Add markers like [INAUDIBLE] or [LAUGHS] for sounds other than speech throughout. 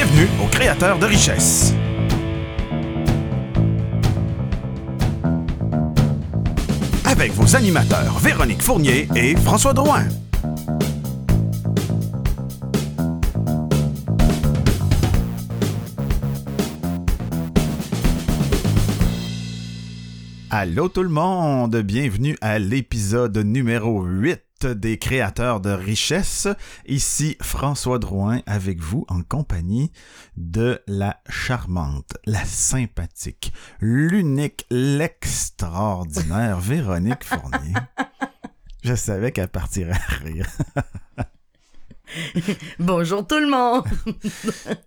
Bienvenue aux créateurs de richesse. Avec vos animateurs Véronique Fournier et François Drouin. Allô tout le monde, bienvenue à l'épisode numéro 8 des créateurs de richesse. Ici François Drouin avec vous en compagnie de la charmante, la sympathique, l'unique, l'extraordinaire Véronique Fournier. [LAUGHS] Je savais qu'elle partirait à rire. [LAUGHS] Bonjour tout le monde. [LAUGHS]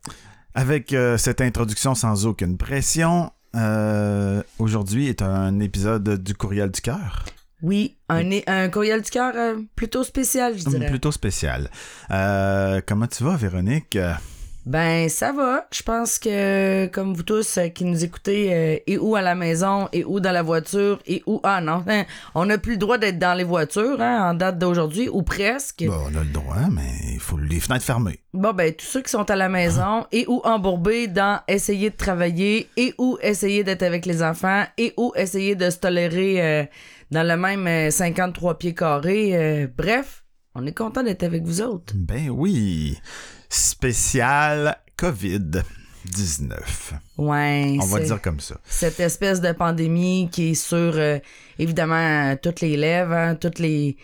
Avec euh, cette introduction sans aucune pression, euh, aujourd'hui est un épisode du Courriel du cœur. Oui, un, un courriel du cœur euh, plutôt spécial, je dirais. Plutôt spécial. Euh, comment tu vas, Véronique? Ben, ça va. Je pense que, comme vous tous euh, qui nous écoutez, euh, et où à la maison, et où dans la voiture, et où... Ah non, hein, on n'a plus le droit d'être dans les voitures hein, en date d'aujourd'hui, ou presque. Bon, on a le droit, mais il faut les fenêtres fermées. Bon, ben, tous ceux qui sont à la maison, et ou embourbés dans essayer de travailler, et ou essayer d'être avec les enfants, et ou essayer de se tolérer euh, dans le même euh, 53 pieds carrés. euh, bref, on est content d'être avec vous autres. Ben oui. Spécial COVID-19. Ouais. On va dire comme ça. cette espèce de pandémie qui est sur euh, évidemment euh, toutes les lèvres, hein, toutes les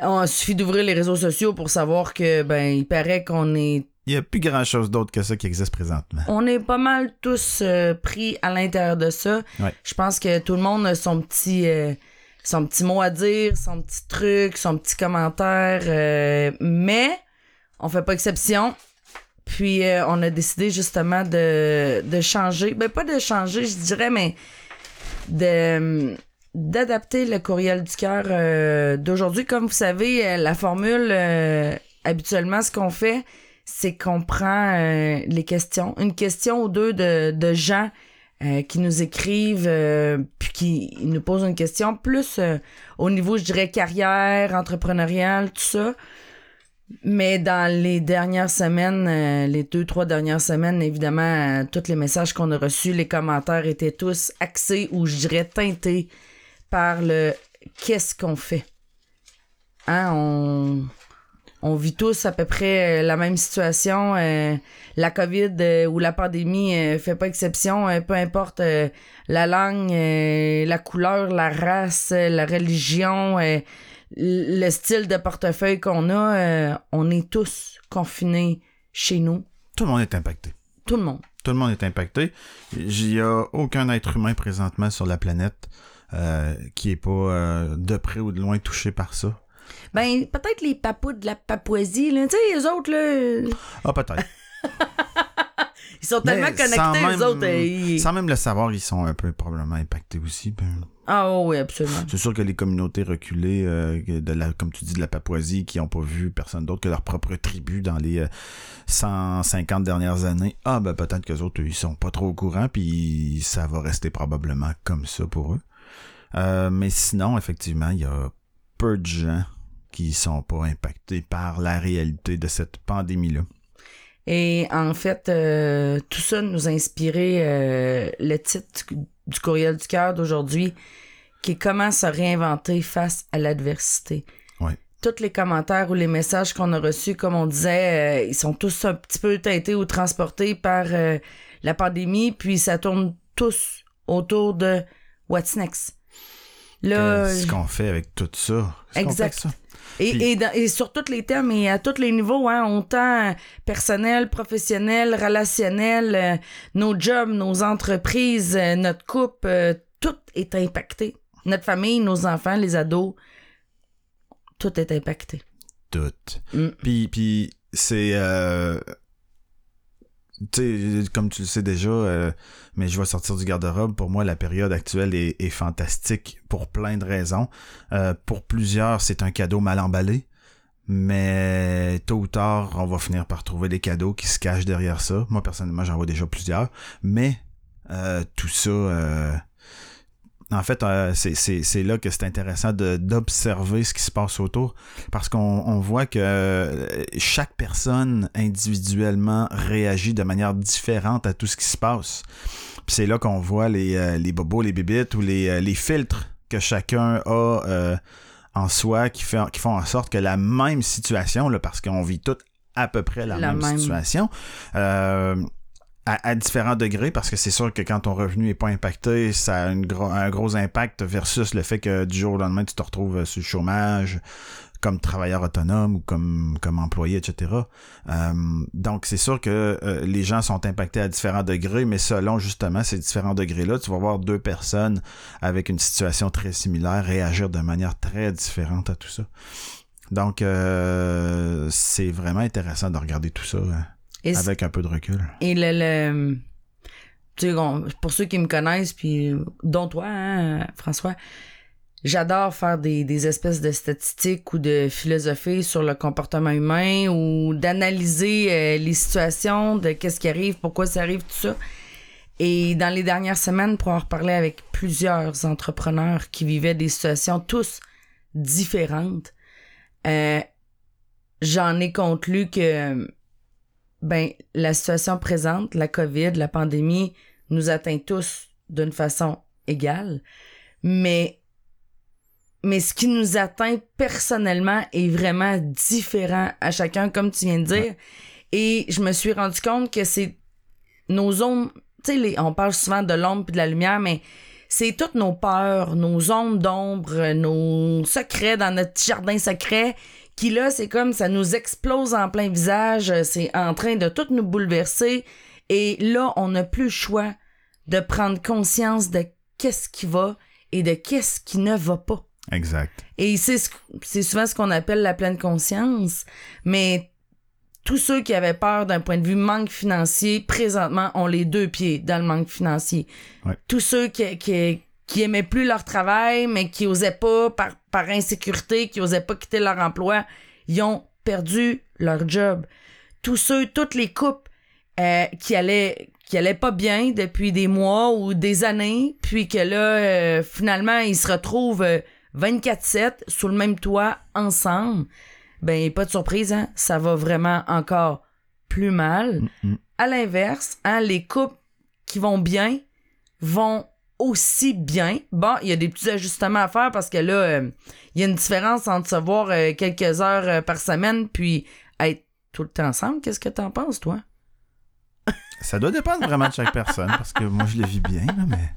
on suffit d'ouvrir les réseaux sociaux pour savoir que ben il paraît qu'on est Il n'y a plus grand-chose d'autre que ça qui existe présentement. on est pas mal tous euh, pris à l'intérieur de ça. Ouais. Je pense que tout le monde a son petit euh, son petit mot à dire, son petit truc, son petit commentaire euh, mais on fait pas exception. Puis euh, on a décidé justement de, de changer. Ben pas de changer, je dirais, mais de d'adapter le courriel du cœur euh, d'aujourd'hui. Comme vous savez, euh, la formule, euh, habituellement, ce qu'on fait, c'est qu'on prend euh, les questions, une question ou deux de, de gens euh, qui nous écrivent, euh, puis qui nous posent une question, plus euh, au niveau, je dirais, carrière, entrepreneurial, tout ça. Mais dans les dernières semaines, les deux, trois dernières semaines, évidemment, tous les messages qu'on a reçus, les commentaires étaient tous axés ou je dirais teintés par le qu'est-ce qu'on fait. Hein, on, on vit tous à peu près euh, la même situation. euh, la COVID euh, ou la pandémie fait pas exception. peu importe la langue, la couleur, la race, la religion, le style de portefeuille qu'on a, on est tous confinés chez nous. Tout le monde est impacté. Tout le monde. Tout le monde est impacté. Il n'y a aucun être humain présentement sur la planète euh, qui est pas euh, de près ou de loin touché par ça. Ben, peut-être les papous de la Papouasie, là. Tu sais, les autres, là, Ah, peut-être. [LAUGHS] ils sont tellement connectés, les autres. euh, ils- Sans même le savoir, ils sont un peu probablement impactés aussi. Ben, Ah oh, oui, absolument. C'est sûr que les communautés reculées, euh, de la, comme tu dis, de la Papouasie, qui n'ont pas vu personne d'autre que leur propre tribu dans les euh, 150 dernières années, ah ben peut-être que autres, ils sont pas trop au courant, puis ça va rester probablement comme ça pour eux. Euh, mais sinon, effectivement, il y a peu de gens qui sont pas impactés par la réalité de cette pandémie-là. Et en fait, euh, tout ça nous a inspiré euh, le titre du- courriel du cœur d'aujourd'hui, qui est Comment se réinventer face à l'adversité. Ouais. Tous les commentaires ou les messages qu'on a reçus, comme on disait, euh, ils sont tous un petit peu teintés ou transportés par la pandémie, puis ça tourne tous autour de What's next? Là, Qu'est-ce qu'on fait avec tout ça? Fait Exact. ça? Et, Puis- et, dans- et sur tous les thèmes et à tous les niveaux, hein, autant personnel, professionnel, relationnel, euh, nos jobs, nos entreprises, euh, notre couple, euh, tout est impacté. Notre famille, nos enfants, les ados, tout est impacté. Tout. Mm. Puis, puis c'est... tu comme tu le sais déjà, euh, mais je vais sortir du garde-robe. Pour moi, la période actuelle est, fantastique pour plein de raisons. Euh, pour plusieurs, c'est un cadeau mal emballé. Mais tôt ou tard, on va finir par trouver des cadeaux qui se cachent derrière ça. Moi, personnellement, j'en vois déjà plusieurs. Mais euh, tout ça, en fait, euh, c'est- là que c'est intéressant d'observer ce qui se passe autour parce qu'on on voit que euh, chaque personne individuellement réagit de manière différente à tout ce qui se passe. Puis c'est là qu'on voit les, euh, les bobos, les bébites ou les, les filtres que chacun a euh, en soi qui, fait, qui font en sorte que la même situation, là, parce qu'on vit toutes à peu près la, La même, même. situation, euh, à, différents degrés, parce que c'est sûr que quand ton revenu n'est pas impacté, ça a un gros impact versus le fait que du jour au lendemain, tu te retrouves euh, sur le chômage comme travailleur autonome ou comme, comme employé, etc. Euh, donc, c'est sûr que euh, les gens sont impactés à différents degrés, mais selon justement ces différents degrés-là, tu vas voir deux personnes avec une situation très similaire réagir de manière très différente à tout ça. Donc, c'est vraiment intéressant de regarder tout ça hein, Et, avec un peu de recul. et le, le- tu sais, on- pour ceux qui me connaissent, puis dont toi, hein, François, j'adore faire des, des espèces de statistiques ou de philosophie sur le comportement humain ou d'analyser euh, les situations, de qu'est-ce qui arrive, pourquoi ça arrive, tout ça. Et dans les dernières semaines, pour en reparler avec plusieurs entrepreneurs qui vivaient des situations tous différentes, euh, j'en ai conclu que ben la situation présente, la COVID, la pandémie, nous atteint tous d'une façon égale, mais mais ce qui nous atteint personnellement est vraiment différent à chacun, comme tu viens de dire. Et je me suis rendu compte que c'est nos zones, tu sais, on parle souvent de l'ombre et de la lumière, mais c'est toutes nos peurs, nos ombres d'ombre, nos secrets dans notre jardin secret qui là, c'est comme ça nous explose en plein visage, c'est en train de tout nous bouleverser. Et là, on n'a plus le choix de prendre conscience de qu'est-ce qui va et de qu'est-ce qui ne va pas. Exact. Et c'est ce- c'est souvent ce qu'on appelle la pleine conscience, mais tous ceux qui avaient peur d'un point de vue manque financier, présentement, ont les deux pieds dans le manque financier. Ouais. Tous ceux qui, qui, qui aimaient plus leur travail, mais qui osaient pas, par, par insécurité, qui osaient pas quitter leur emploi, ils ont perdu leur job. Tous ceux, toutes les couples euh, qui allaient qui allaient pas bien depuis des mois ou des années, puis que là, euh, finalement, ils se retrouvent euh, 24-7 sous le même toit ensemble, ben pas de surprise, hein, ça va vraiment encore plus mal. Mm. À l'inverse, hein, les couples qui vont bien vont aussi bien. Bon, il y a des petits ajustements à faire parce que là, euh, il y a une différence entre se voir euh, quelques heures euh, par semaine puis être tout le temps ensemble. Qu'est-ce que t'en penses, toi? [LAUGHS] Ça doit dépendre vraiment de chaque personne parce que moi, je le vis bien, là, mais.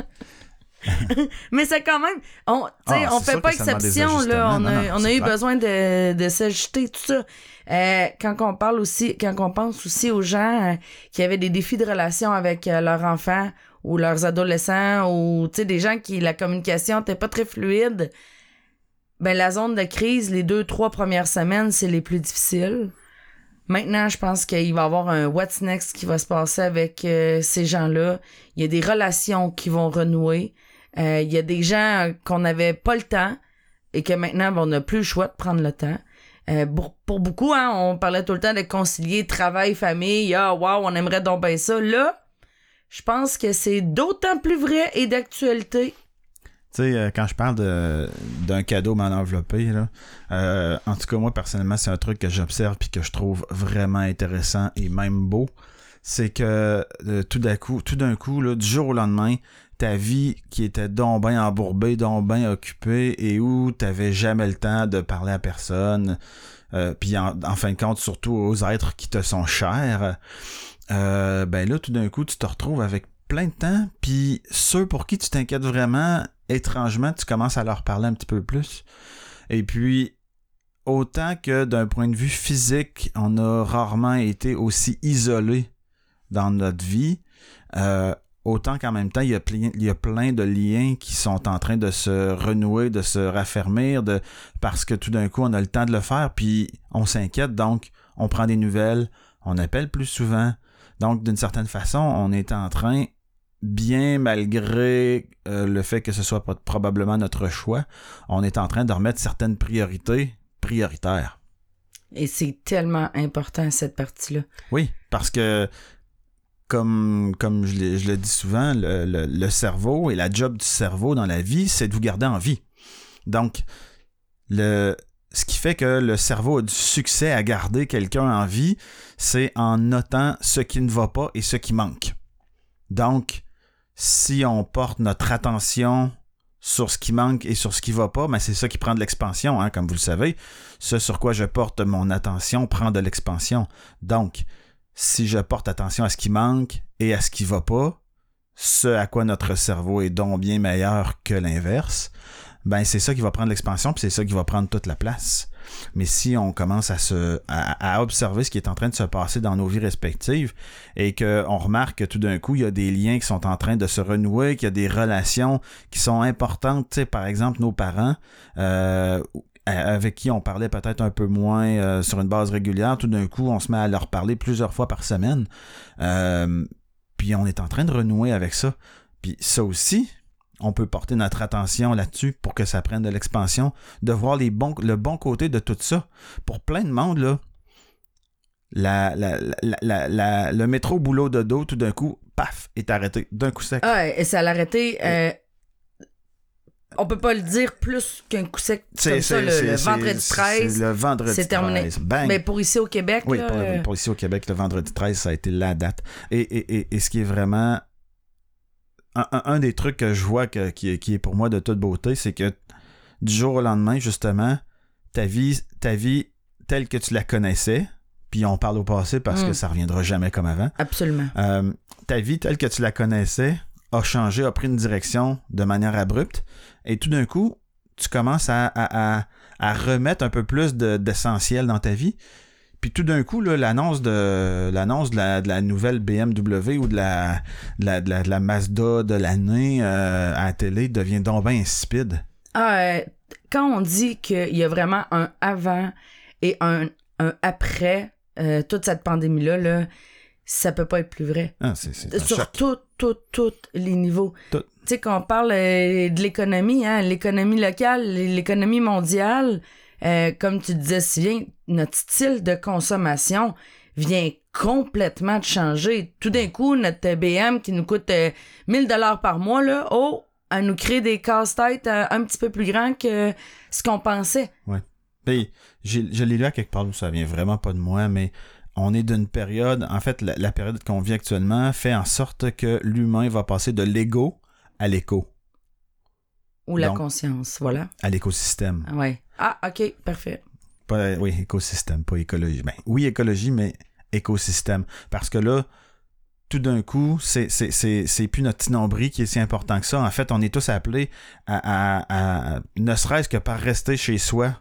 [LAUGHS] Mais c'est quand même. On, tu sais, Ah, on fait pas exception, là. On a, Non, non, on a c'est eu clair. besoin de, de s'ajuster, tout ça. Quand on parle aussi, quand on pense aussi aux gens qui avaient des défis de relation avec leurs enfants ou leurs adolescents ou, des gens qui, la communication n'était pas très fluide, ben, la zone de crise, les deux, trois premières semaines, c'est les plus difficiles. Maintenant, je pense qu'il va y avoir un what's next qui va se passer avec euh, ces gens-là. Il y a des relations qui vont renouer. Euh, Il y a des gens qu'on n'avait pas le temps et que maintenant, ben, on n'a plus le choix de prendre le temps. Euh, pour, pour beaucoup, hein, on parlait tout le temps de concilier travail, famille. Ah, wow, on aimerait donc bien ça. Là, je pense que c'est d'autant plus vrai et d'actualité. Tu sais, euh, quand je parle d'un cadeau mal enveloppé, là, euh, en tout cas, moi, personnellement, c'est un truc que j'observe puis que je trouve vraiment intéressant et même beau. C'est que euh, tout d'un coup, tout d'un coup, du jour au lendemain, ta vie qui était donc bien embourbée, donc bien occupée et où t'avais jamais le temps de parler à personne, puis en fin de compte, surtout aux êtres qui te sont chers, euh, ben là, tout d'un coup, tu te retrouves avec plein de temps, puis ceux pour qui tu t'inquiètes vraiment, étrangement, tu commences à leur parler un petit peu plus. Et puis, autant que d'un point de vue physique, on a rarement été aussi isolé dans notre vie, euh, autant qu'en même temps, il y, a plein, il y a plein de liens qui sont en train de se renouer, de se raffermir, de, parce que tout d'un coup, on a le temps de le faire, puis on s'inquiète, donc on prend des nouvelles, on appelle plus souvent. Donc, d'une certaine façon, on est en train, bien malgré euh, le fait que ce soit pas probablement notre choix, on est en train de remettre certaines priorités prioritaires. Et c'est tellement important, cette partie-là. Oui, parce que comme, comme je, le, je le dis souvent, le, le- le cerveau et la job du cerveau dans la vie, c'est de vous garder en vie. Donc, le, ce qui fait que le cerveau a du succès à garder quelqu'un en vie, c'est en notant ce qui ne va pas et ce qui manque. Donc, si on porte notre attention sur ce qui manque et sur ce qui va pas, ben c'est ça qui prend de l'expansion, hein, comme vous le savez. Ce sur quoi je porte mon attention prend de l'expansion. Donc, si je porte attention à ce qui manque et à ce qui va pas, ce à quoi notre cerveau est donc bien meilleur que l'inverse, ben c'est ça qui va prendre l'expansion, puis c'est ça qui va prendre toute la place. Mais si on commence à se à, observer ce qui est en train de se passer dans nos vies respectives et qu'on remarque que tout d'un coup, il y a des liens qui sont en train de se renouer, qu'il y a des relations qui sont importantes, par exemple, nos parents, euh, avec qui on parlait peut-être un peu moins euh, sur une base régulière, tout d'un coup, on se met à leur parler plusieurs fois par semaine. Euh, puis on est en train de renouer avec ça. Puis ça aussi, on peut porter notre attention là-dessus pour que ça prenne de l'expansion, de voir les bons, le bon côté de tout ça. Pour plein de monde, là, la, la, la, le métro boulot de dos, tout d'un coup, paf, est arrêté d'un coup sec. Ah, et ça l'a arrêté. euh, on peut pas le dire plus qu'un coup sec comme ça, le, le vendredi c'est- 13. c'est Le vendredi c'est terminé. 13. Bang. Mais pour ici au Québec, Oui, là, pour, euh, pour ici au Québec, le vendredi 13, ça a été la date. Et, et, et, et ce qui est vraiment. Un, des trucs que je vois que- qui, est, qui est pour moi de toute beauté, c'est que du jour au lendemain, justement, ta vie, ta vie telle que tu la connaissais, puis on parle au passé parce Mm. que ça reviendra jamais comme avant, absolument. euh, ta vie telle que tu la connaissais a changé, a pris une direction de manière abrupte, et tout d'un coup, tu commences à, à, à, à remettre un peu plus de- d'essentiel dans ta vie. Puis tout d'un coup, l'annonce de l'annonce de la, de la nouvelle BMW ou de la, de la, de la, de la Mazda de l'année euh, à la télé devient donc bien insipide. Ah, euh, quand on dit qu'il y a vraiment un avant et un, un après euh, toute cette pandémie-là, là, ça peut pas être plus vrai. Ah, Sur choc. tout, tout, tous les niveaux. Tout. Tu sais, quand on parle de l'économie, hein, l'économie locale, l'économie mondiale, euh, comme tu disais si bien, notre style de consommation vient complètement de changer. Tout d'un coup, notre BM qui nous coûte euh, 1000 dollars par mois, là, oh, elle nous crée des casse-têtes euh, un petit peu plus grands que ce qu'on pensait. Puis, j'ai- je l'ai lu à quelque part, ça vient vraiment pas de moi, mais on est d'une période, en fait, la, la période qu'on vit actuellement fait en sorte que l'humain va passer de l'ego à l'éco, Ou la Donc. conscience, voilà. à l'écosystème. Ouais. Ah, ok, parfait. Pas, oui, écosystème, pas écologie. Ben, oui, écologie, mais écosystème. Parce que là, tout d'un coup, c'est, c'est, c'est, c'est plus notre petit nombril qui est si important que ça. En fait, on est tous appelés à, à- à- ne serait-ce que par rester chez soi,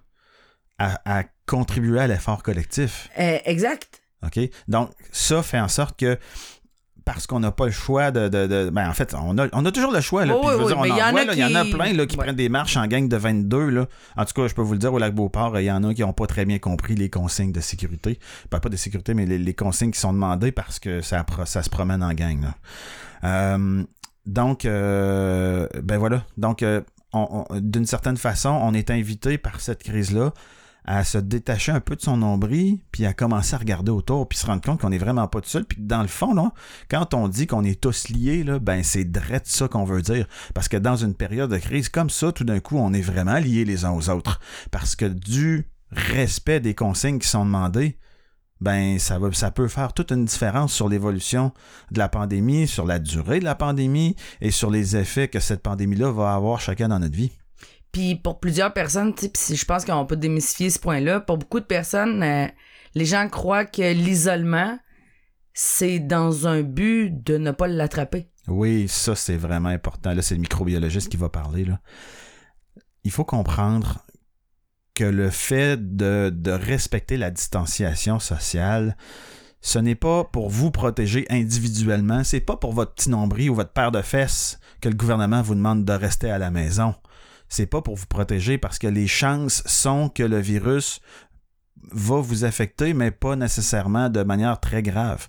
à, à contribuer à l'effort collectif. Euh, exact. OK? Donc, ça fait en sorte que parce qu'on n'a pas le choix de. de- de- ben, en fait, on a, on a toujours le choix. Là, Oh, Puis je veux oui, dire, oui, on mais en il y en voit, a là, il y en a qui- plein là, qui Ouais. prennent des marches en gang de 22. Là. En tout cas, je peux vous le dire, au lac Beauport, il y en a qui n'ont pas très bien compris les consignes de sécurité. Ben, pas de sécurité, mais les, les consignes qui sont demandées parce que ça, se promène en gang. là. Euh, donc, euh, ben voilà. Donc, euh, on- on- d'une certaine façon, on est invité par cette crise-là à se détacher un peu de son nombril, puis à commencer à regarder autour, puis se rendre compte qu'on n'est vraiment pas tout seul, puis dans le fond, quand on dit qu'on est tous liés, là, ben c'est drette ça qu'on veut dire. Parce que dans une période de crise comme ça, tout d'un coup, on est vraiment liés les uns aux autres. Parce que du respect des consignes qui sont demandées, ben ça, va, ça peut faire toute une différence sur l'évolution de la pandémie, sur la durée de la pandémie et sur les effets que cette pandémie-là va avoir chacun dans notre vie. Puis pour plusieurs personnes, je pense qu'on peut démystifier ce point-là. Pour beaucoup de personnes, euh, les gens croient que l'isolement, c'est dans un but de ne pas l'attraper. Oui, ça c'est vraiment important. Là, c'est le microbiologiste qui va parler. Là. Il faut comprendre que le fait de, de respecter la distanciation sociale, ce n'est pas pour vous protéger individuellement, c'est pas pour votre petit nombril ou votre paire de fesses que le gouvernement vous demande de rester à la maison. C'est pas pour vous protéger parce que les chances sont que le virus va vous affecter, mais pas nécessairement de manière très grave.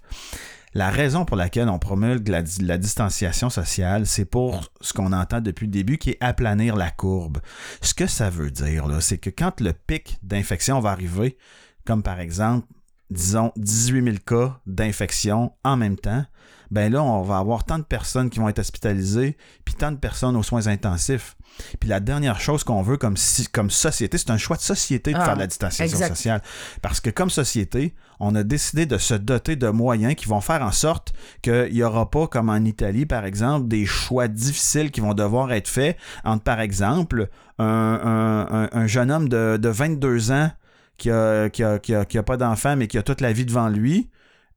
La raison pour laquelle on promulgue la, la distanciation sociale, c'est pour ce qu'on entend depuis le début, qui est aplanir la courbe. Ce que ça veut dire, c'est que quand le pic d'infection va arriver, comme par exemple disons, 18 000 cas d'infection en même temps, ben là, on va avoir tant de personnes qui vont être hospitalisées, puis tant de personnes aux soins intensifs. Puis la dernière chose qu'on veut comme, si, comme société, c'est un choix de société de Ah, faire de la distanciation exact. sociale. Parce que comme société, on a décidé de se doter de moyens qui vont faire en sorte qu'il n'y aura pas, comme en Italie, par exemple, des choix difficiles qui vont devoir être faits entre, par exemple, un, un- un- un jeune homme de, de 22 ans qui a, qui a, qui a, qui a pas d'enfant, mais qui a toute la vie devant lui,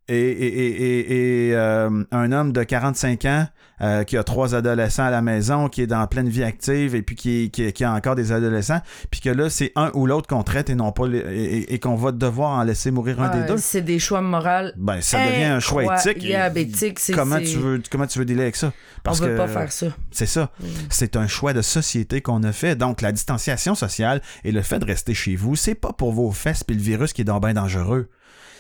et, et, et, et- et, euh, un homme de 45 ans euh, qui a trois adolescents à la maison, qui est dans pleine vie active et puis qui, qui, qui a encore des adolescents, puis que là, c'est un ou l'autre qu'on traite et non pas les- et, et- qu'on va devoir en laisser mourir un des deux. C'est des choix moraux. Ben, ça devient un choix éthique. c'est- comment tu veux comment tu veux dealer avec ça? On Parce veut que pas faire ça. c'est ça. C'est un choix de société qu'on a fait. Donc, la distanciation sociale et le fait de rester chez vous, c'est pas pour vos fesses puis le virus qui est donc bien dangereux.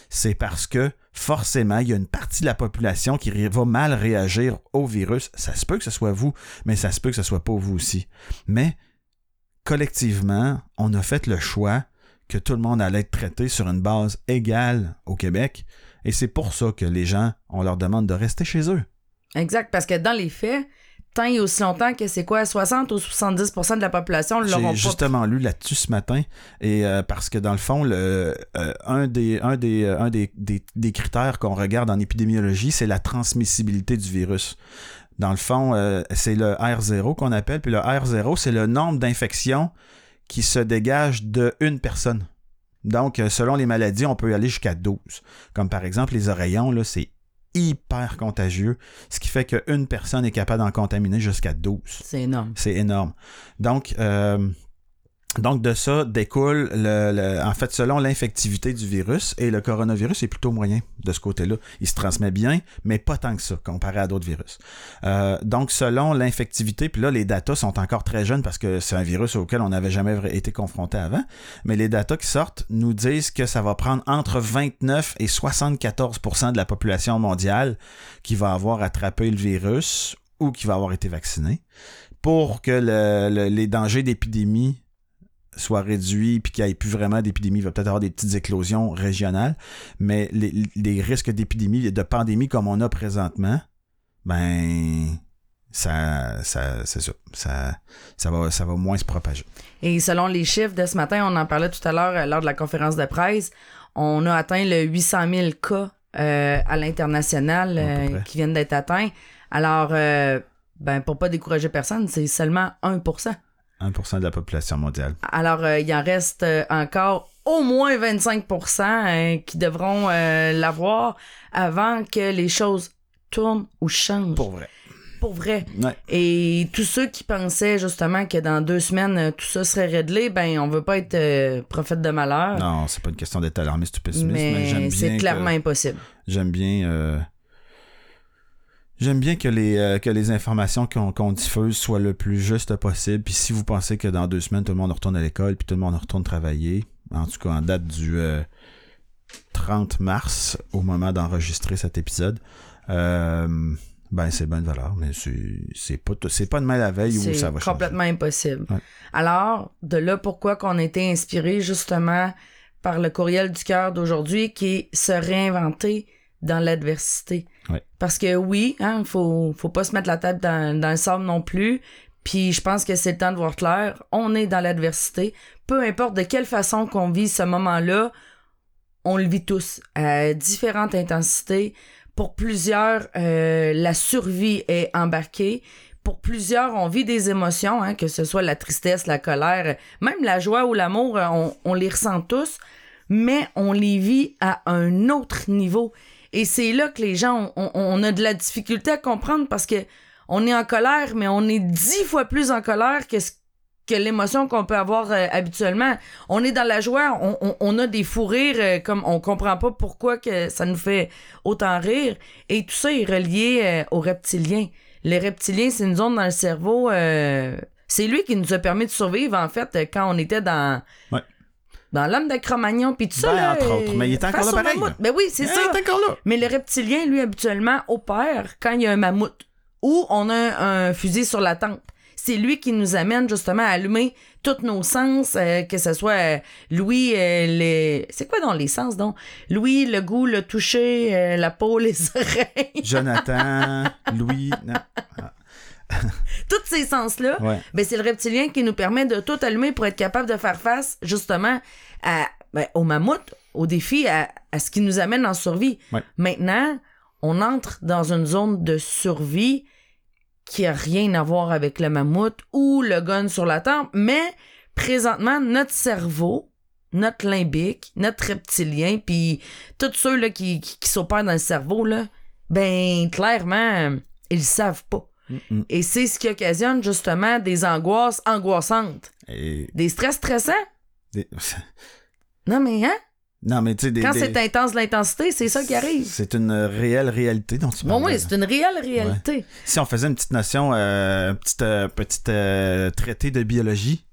C'est parce que, forcément, il y a une partie de la population qui va mal réagir au virus. Ça se peut que ce soit vous, mais ça se peut que ce soit pas vous aussi. Mais, collectivement, on a fait le choix que tout le monde allait être traité sur une base égale au Québec. Et c'est pour ça que les gens, on leur demande de rester chez eux. Exact, parce que dans les faits, tant et aussi longtemps que c'est quoi, 60 ou 70% de la population l'auront J'ai justement lu là-dessus ce matin et euh, parce que dans le fond le euh, un des un des euh, un des, des, des critères qu'on regarde en épidémiologie c'est la transmissibilité du virus. Dans le fond euh, c'est le R0 qu'on appelle puis le R0 c'est le nombre d'infections qui se dégage de une personne. Donc selon les maladies on peut aller jusqu'à 12. Comme par exemple les oreillons là c'est hyper contagieux, ce qui fait qu'une personne est capable d'en contaminer jusqu'à 12. C'est énorme. C'est énorme. Donc, euh, donc de ça découle, le, en fait, selon l'infectivité du virus, et le coronavirus est plutôt moyen de ce côté-là. Il se transmet bien, mais pas tant que ça, comparé à d'autres virus. Euh, donc, selon l'infectivité, puis là, les datas sont encore très jeunes parce que c'est un virus auquel on n'avait jamais été confronté avant, mais les datas qui sortent nous disent que ça va prendre entre 29 et 74% de la population mondiale qui va avoir attrapé le virus ou qui va avoir été vacciné pour que le- les dangers d'épidémie soient réduits puis qu'il n'y ait plus vraiment d'épidémie. Il va peut-être avoir des petites éclosions régionales, mais les, les risques d'épidémie de pandémie comme on a présentement, ben ça, ça c'est ça. Ça, ça, va, ça va moins se propager. Et selon les chiffres de ce matin, on en parlait tout à l'heure euh, lors de la conférence de presse, on a atteint le 800 000 cas euh, à l'international euh, qui viennent d'être atteints. Alors, euh, ben, pour pas décourager personne, c'est seulement 1 1% de la population mondiale. Alors, euh, il en reste euh, encore au moins 25% euh, qui devront euh, l'avoir avant que les choses tournent ou changent. Pour vrai. Pour vrai. Ouais. Et tous ceux qui pensaient justement que dans deux semaines, tout ça serait réglé, ben, on veut pas être euh, prophète de malheur. Non, c'est pas une question d'être alarmiste ou pessimiste, mais, j'aime mais bien. c'est que- clairement impossible. J'aime bien. Euh, J'aime bien que les, euh, que les informations qu'on diffuse soient le plus juste possible. Puis si vous pensez que dans deux semaines, tout le monde retourne à l'école, puis tout le monde retourne travailler, en tout cas en date du euh, 30 mars, au moment d'enregistrer cet épisode, euh, ben c'est bonne valeur, mais c'est c'est pas, c'est pas demain la veille où C'est ça va changer. complètement impossible. Ouais. Alors, de là pourquoi qu'on a été inspiré justement par le courriel du cœur d'aujourd'hui qui est se réinventer dans l'adversité. Ouais. Parce que oui, hein, faut, faut pas se mettre la tête dans, dans le sable non plus. Puis je pense que c'est le temps de voir clair. On est dans l'adversité. Peu importe de quelle façon qu'on vit ce moment-là, on le vit tous à différentes intensités. Pour plusieurs, euh, la survie est embarquée. Pour plusieurs, on vit des émotions, hein, que ce soit la tristesse, la colère, même la joie ou l'amour, euh, on, on les ressent tous, mais on les vit à un autre niveau. Et c'est là que les gens, on, on a de la difficulté à comprendre parce que on est en colère, mais on est dix fois plus en colère que l'émotion qu'on peut avoir euh, habituellement. On est dans la joie, on, a des fous rires, euh, comme on comprend pas pourquoi ça nous fait autant rire. Et tout ça est relié euh, aux reptiliens. Les reptiliens, c'est une zone dans le cerveau. c'est lui qui nous a permis de survivre, en fait, quand on était dans. Ouais. Dans l'homme de Cro-Magnon, puis tout ça. Ben, là, entre autres. Mais il est encore là pareil. Ben oui, c'est ça. t'es encore là. Mais le reptilien, lui, habituellement, opère quand il y a un mammouth ou on a un fusil sur la tempe. c'est lui qui nous amène justement à allumer tous nos sens, euh, que ce soit euh, Louis, euh, les... c'est quoi dans les sens donc? Louis, le goût, le toucher, euh, la peau, les [LAUGHS] oreilles, Jonathan, Louis. non. [LAUGHS] tous ces sens-là. Ouais. Ben, c'est le reptilien qui nous permet de tout allumer pour être capable de faire face justement à, ben, au mammouth, au défi, à, à ce qui nous amène en survie. Ouais. Maintenant, on entre dans une zone de survie qui a rien à voir avec le mammouth ou le gun sur la tempe, mais présentement, notre cerveau, notre limbique, notre reptilien, puis tous ceux là, qui, qui, qui s'opèrent dans le cerveau, là, ben clairement, ils savent pas. Et c'est ce qui occasionne justement des angoisses angoissantes. Et Des stress stressants? des- [LAUGHS] Non, mais hein? Non, mais tu sais, des- Quand des- c'est intense l'intensité, c'est ça qui arrive. C'est une réelle réalité dont tu Bon, parles. oui, c'est une réelle réalité. Si on faisait une petite notion, euh, un petit, euh, euh, traité de biologie,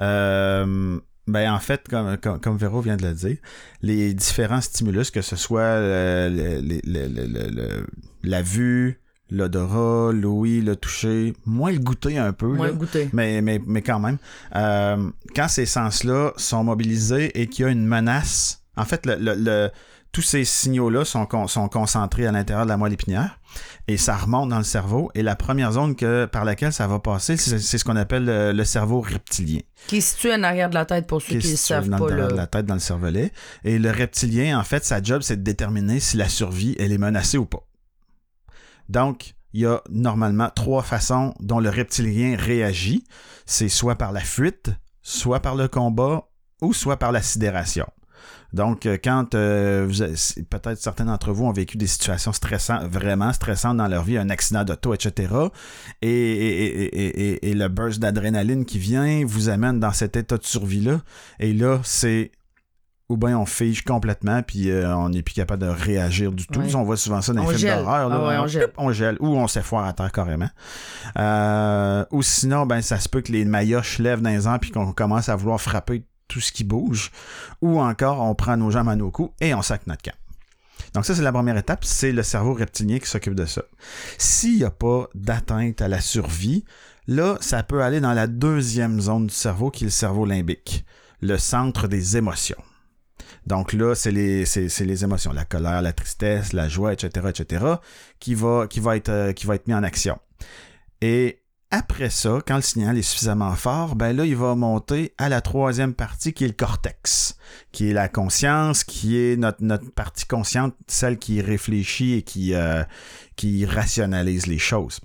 euh, ben en fait, comme, comme, comme Véro vient de le dire, les différents stimulus, que ce soit le- le- le- la vue, l'odorat, l'ouïe, le toucher, moins le goûter un peu, Moins là, le goûter. mais, mais, mais quand même, euh, quand ces sens-là sont mobilisés et qu'il y a une menace, en fait, le, le- le- tous ces signaux-là sont, con- sont concentrés à l'intérieur de la moelle épinière et ça remonte dans le cerveau. Et la première zone que, par laquelle ça va passer, c'est c'est ce qu'on appelle le, le cerveau reptilien, Qui est situé en arrière de la tête pour ceux qui qui est ne situé savent dans pas. le derrière Là. de la tête, dans le cervelet. Et le reptilien, en fait, sa job, c'est de déterminer si la survie, elle est menacée ou pas. Donc, il y a normalement trois façons dont le reptilien réagit. C'est soit par la fuite, soit par le combat, ou soit par la sidération. Donc, euh, quand euh, peut-être certains d'entre vous ont vécu des situations stressantes, vraiment stressantes dans leur vie, un accident d'auto, etc. Et, et, et, et, et- et le burst d'adrénaline qui vient vous amène dans cet état de survie-là. Et là, c'est ou bien on fige complètement puis euh, on n'est plus capable de réagir du tout. Ouais. On voit souvent ça dans les films d'horreur. là. Ah ouais, on gèle. on gèle ou on s'effoire à terre carrément. Euh, ou sinon, ben ça se peut que les maillotches lèvent dans les airs puis qu'on commence à vouloir frapper tout ce qui bouge. Ou encore, on prend nos jambes à nos coups et on sac notre camp. Donc ça, c'est la première étape, c'est le cerveau reptilien qui s'occupe de ça. S'il n'y a pas d'atteinte à la survie, là, ça peut aller dans la deuxième zone du cerveau qui est le cerveau limbique, le centre des émotions. Donc là, c'est les, émotions, la colère, la tristesse, la joie, etc., etc., qui va, être, euh, qui mis en action. Et après ça, quand le signal est suffisamment fort, ben là, il va monter à la troisième partie qui est le cortex, qui est la conscience, qui est notre, notre partie consciente, celle qui réfléchit et qui, euh, qui rationalise les choses.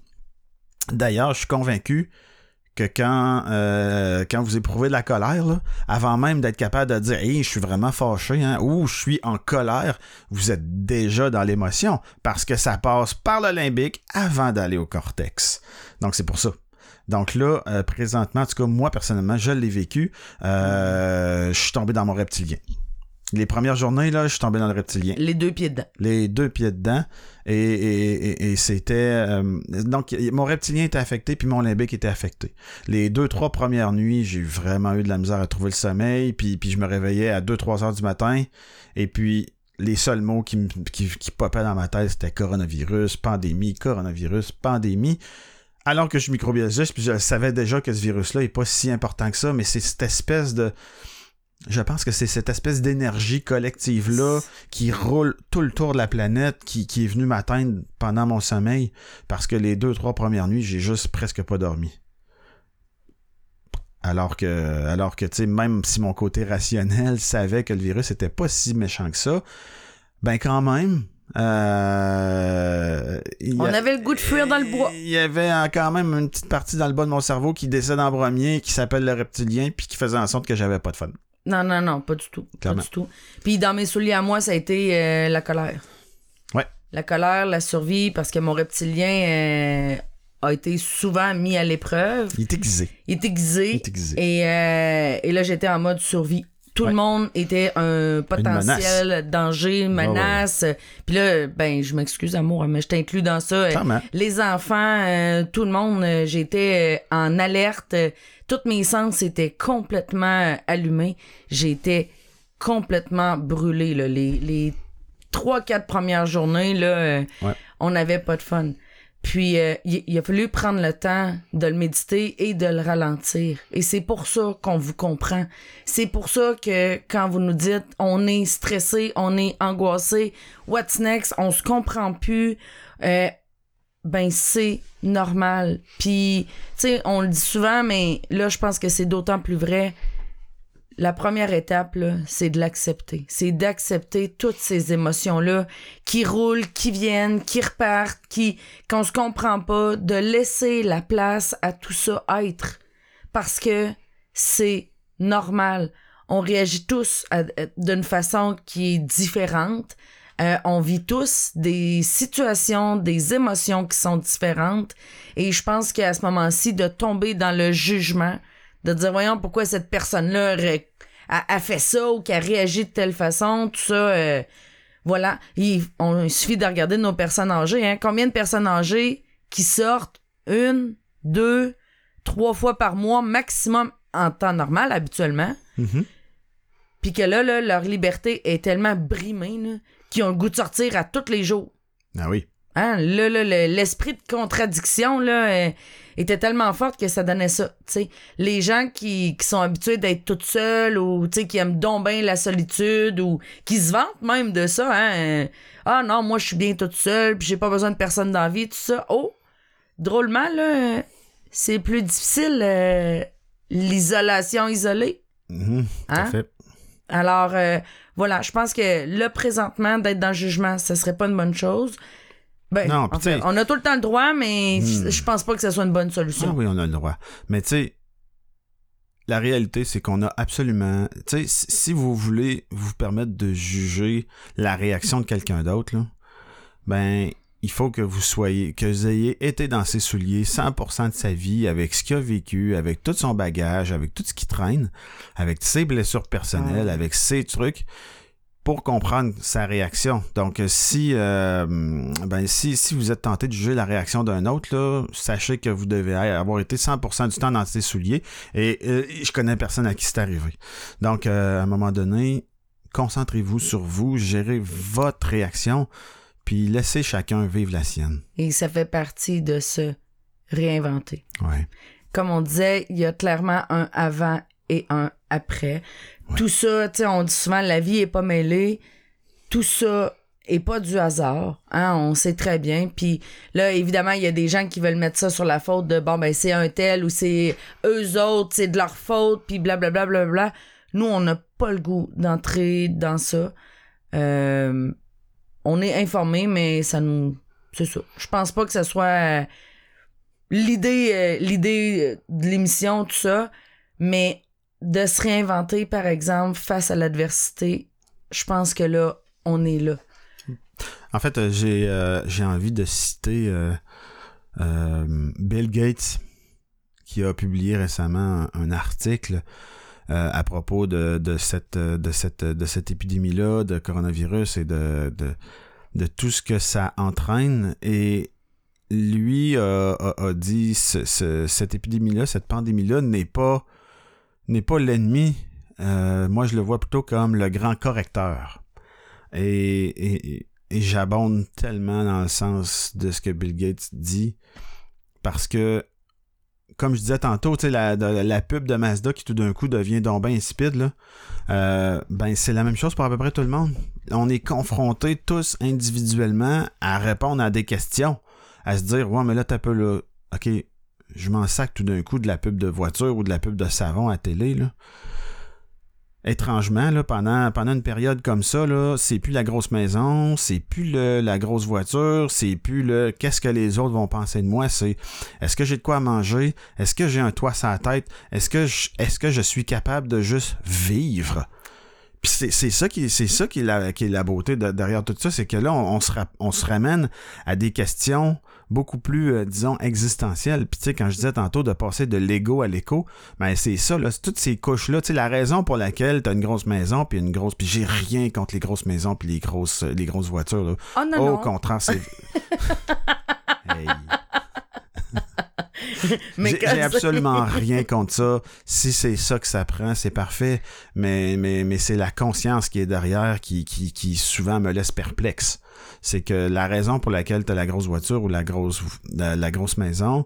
D'ailleurs, je suis convaincu que quand, euh, quand vous éprouvez de la colère, avant même d'être capable de dire Hey, je suis vraiment fâché hein, ou je suis en colère, vous êtes déjà dans l'émotion parce que ça passe par le limbique avant d'aller au cortex. Donc c'est pour ça. Donc là, euh, présentement, en tout cas, moi personnellement, je l'ai vécu. Euh, je suis tombé dans mon reptilien. Les premières journées, là, je suis tombé dans le reptilien. Les deux pieds dedans. les deux pieds dedans. Et, et, et, et c'était euh, donc mon reptilien était affecté puis mon limbique était affecté. Les deux trois premières nuits j'ai vraiment eu de la misère à trouver le sommeil puis, puis je me réveillais à 2-3 heures du matin. Et puis les seuls mots qui, qui, qui popaient dans ma tête c'était coronavirus pandémie coronavirus pandémie. Alors que je suis microbiologiste puis je savais déjà que ce virus là est pas si important que ça mais c'est cette espèce de je pense que c'est cette espèce d'énergie collective-là qui roule tout le tour de la planète qui, qui est venue m'atteindre pendant mon sommeil parce que les deux, trois premières nuits, j'ai juste presque pas dormi. Alors que, alors que, tu sais, même si mon côté rationnel savait que le virus était pas si méchant que ça, ben quand même, euh, On a- avait le goût de fuir dans le bois. il y avait quand même une petite partie dans le bas de mon cerveau qui décède en premier, qui s'appelle le reptilien, puis qui faisait en sorte que j'avais pas de fun. Non, non, non, pas du tout. Clairement. Pas du tout. Puis dans mes souliers à moi, ça a été euh, la colère. Ouais. La colère, la survie, parce que mon reptilien euh, a été souvent mis à l'épreuve. Il est aiguisé. Il est aiguisé. Il est aiguisé. Et, euh, et là, j'étais en mode survie. Tout Ouais. le monde était un potentiel danger, menace. Puis là, ben, je m'excuse, amour, mais je t'inclus dans ça. Clairement. Les enfants, tout le monde, j'étais en alerte. Toutes mes sens étaient complètement allumés. J'étais complètement brûlée. Là. Les, trois, quatre premières journées, là, euh, Ouais. on n'avait pas de fun. Puis euh, il, il a fallu prendre le temps de le méditer et de le ralentir. Et c'est pour ça qu'on vous comprend. C'est pour ça que quand vous nous dites on est stressé, on est angoissé, what's next, on se comprend plus, euh, ben c'est normal. Puis, tu sais, on le dit souvent, mais là, je pense que c'est d'autant plus vrai la première étape, c'est de l'accepter. C'est d'accepter toutes ces émotions-là qui roulent, qui viennent, qui repartent, qui, qu'on se comprend pas, de laisser la place à tout ça être. Parce que c'est normal. On réagit tous d'une façon qui est différente. Euh, on vit tous des situations, des émotions qui sont différentes. Et je pense qu'à ce moment-ci, de tomber dans le jugement, de dire voyons pourquoi cette personne-là a, a fait ça ou qu'elle réagi de telle façon, tout ça, euh, voilà. Il, on, il suffit de regarder nos personnes âgées. Hein. Combien de personnes âgées qui sortent une, deux, trois fois par mois maximum en temps normal habituellement, Mhm. puis que là, là, leur liberté est tellement brimée là, qu'ils ont le goût de sortir à tous les jours. Ah oui. Hein, là, là, le- l'esprit de contradiction là, euh, était tellement fort que ça donnait ça. Les gens qui, qui sont habitués d'être toutes seules ou qui aiment donc bien la solitude ou qui se vantent même de ça. Hein, euh, ah non, moi je suis bien toute seule, puis j'ai pas besoin de personne dans la vie, tout ça. Oh, drôlement, là, c'est plus difficile euh, l'isolation isolée. Tout à Hein? fait. Alors, voilà, je pense que là, présentement, d'être dans le jugement, ce serait pas une bonne chose. Ben, Non, en fait, on a tout le temps le droit, mais Hmm. je pense pas que ce soit une bonne Ah solution. oui, on a le droit. Mais tu sais, la réalité, c'est qu'on a absolument. Tu sais, si- si vous voulez vous permettre de juger la réaction de quelqu'un d'autre, là, ben, il faut que vous soyez, que vous ayez été dans ses souliers 100% de sa vie, avec ce qu'il a vécu, avec tout son bagage, avec tout ce qui traîne, avec ses blessures personnelles, Ouais. avec ses trucs pour comprendre sa réaction. Donc, euh, si, euh, ben, si, si vous êtes tenté de juger la réaction d'un autre, là, sachez que vous devez avoir été 100% du temps dans ses souliers. Et euh, je connais personne à qui c'est arrivé. Donc, euh, à un moment donné, concentrez-vous sur vous, gérez votre réaction, puis laissez chacun vivre la sienne. Et ça fait partie de se réinventer. Ouais. Comme on disait, il y a clairement un avant et un après. Ouais. Tout ça, tu sais, on dit souvent la vie est pas mêlée. Tout ça est pas du hasard, hein, on sait très bien. Puis là, évidemment, il y a des gens qui veulent mettre ça sur la faute de bon ben c'est un tel ou c'est eux autres, c'est de leur faute, puis blablabla. Bla, bla, bla. Nous, on n'a pas le goût d'entrer dans ça. Euh, on est informé, mais ça nous. C'est ça. Je pense pas que ce soit euh, l'idée euh, euh, de l'émission, tout ça, mais de se réinventer, par exemple, face à l'adversité, je pense que là, on est là. En fait, j'ai envie de citer Bill Gates qui a publié récemment un article euh, à propos cette euh, de cette épidémie-là de coronavirus et de, tout ce que ça entraîne et lui euh, a, dit ce- ce- cette épidémie-là, cette pandémie-là n'est pas n'est pas l'ennemi. Euh, moi, je le vois plutôt comme le grand correcteur. Et, et j'abonde tellement dans le sens de ce que Bill Gates dit parce que comme je disais tantôt, la, la, la pub de Mazda qui tout d'un coup devient donc ben insipide, euh, ben c'est la même chose pour à peu près tout le monde. On est confrontés tous individuellement à répondre à des questions, à se dire Ouais, mais là, t'as peu là, ok, je m'en sac tout d'un coup de la pub de voiture ou de la pub de savon à télé, là étrangement, là, pendant, pendant une période comme ça, là, c'est plus la grosse maison, c'est plus le- la grosse voiture, c'est plus le qu'est-ce que les autres vont penser de moi, c'est est-ce que j'ai de quoi manger, est-ce que j'ai un toit sur la tête, est-ce que est-ce que je suis capable de juste vivre? Puis c'est, c'est ça qui c'est ça qui est la, qui est la beauté de- derrière tout ça, c'est que là on, on se ra- on se ramène à des questions beaucoup plus euh, disons existentielles. Puis tu sais quand je disais tantôt de passer de l'ego à l'écho, ben c'est ça, là, c'est toutes ces couches-là. Tu sais, la raison pour laquelle t'as une grosse maison, puis une grosse. Puis j'ai rien contre les grosses maisons, puis les grosses, les grosses voitures. Là. Oh non, Au non. contraire, c'est. [LAUGHS] Hey. [LAUGHS] Mais J'ai absolument rien contre ça. Si c'est ça que ça prend, c'est parfait. Mais, mais, mais c'est la conscience qui est derrière qui, qui, qui souvent me laisse perplexe. C'est que la raison pour laquelle tu as la grosse voiture ou la grosse, la, la grosse maison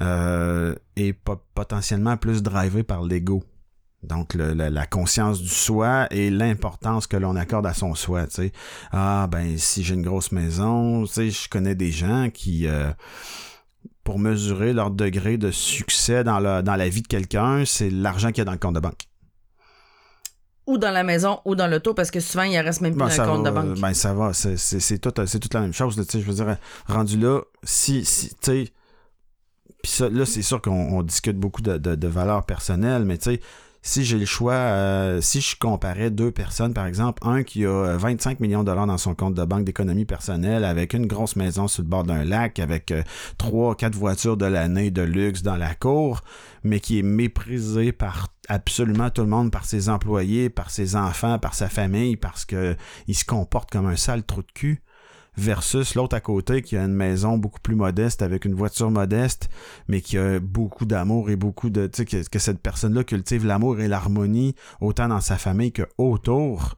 euh, est po- potentiellement plus drivée par l'ego. Donc, le- la, la conscience du soi et l'importance que l'on accorde à son soi, tu sais. Ah, ben, si j'ai une grosse maison, tu sais, je connais des gens qui, euh, pour mesurer leur degré de succès dans la, dans la vie de quelqu'un, c'est l'argent qu'il y a dans le compte de banque. Ou dans la maison ou dans l'auto, parce que souvent, il en reste même plus Ben, dans le compte va, de banque. Ben, ça va. C'est, tout, c'est toute la même chose. là, je veux dire, rendu là, si, si tu sais, puis là, c'est sûr qu'on on discute beaucoup de, de, de valeurs personnelles, mais tu sais, si j'ai le choix, euh, si je comparais deux personnes, par exemple, un qui a euh, 25 millions de dollars dans son compte de banque d'économie personnelle, avec une grosse maison sur le bord d'un lac, avec euh, trois, quatre voitures de l'année de luxe dans la cour, mais qui est méprisé par absolument tout le monde, par ses employés, par ses enfants, par sa famille, parce que il se comporte comme un sale trou de cul versus l'autre à côté qui a une maison beaucoup plus modeste avec une voiture modeste mais qui a beaucoup d'amour et beaucoup de tu sais que, que cette personne-là cultive l'amour et l'harmonie autant dans sa famille que autour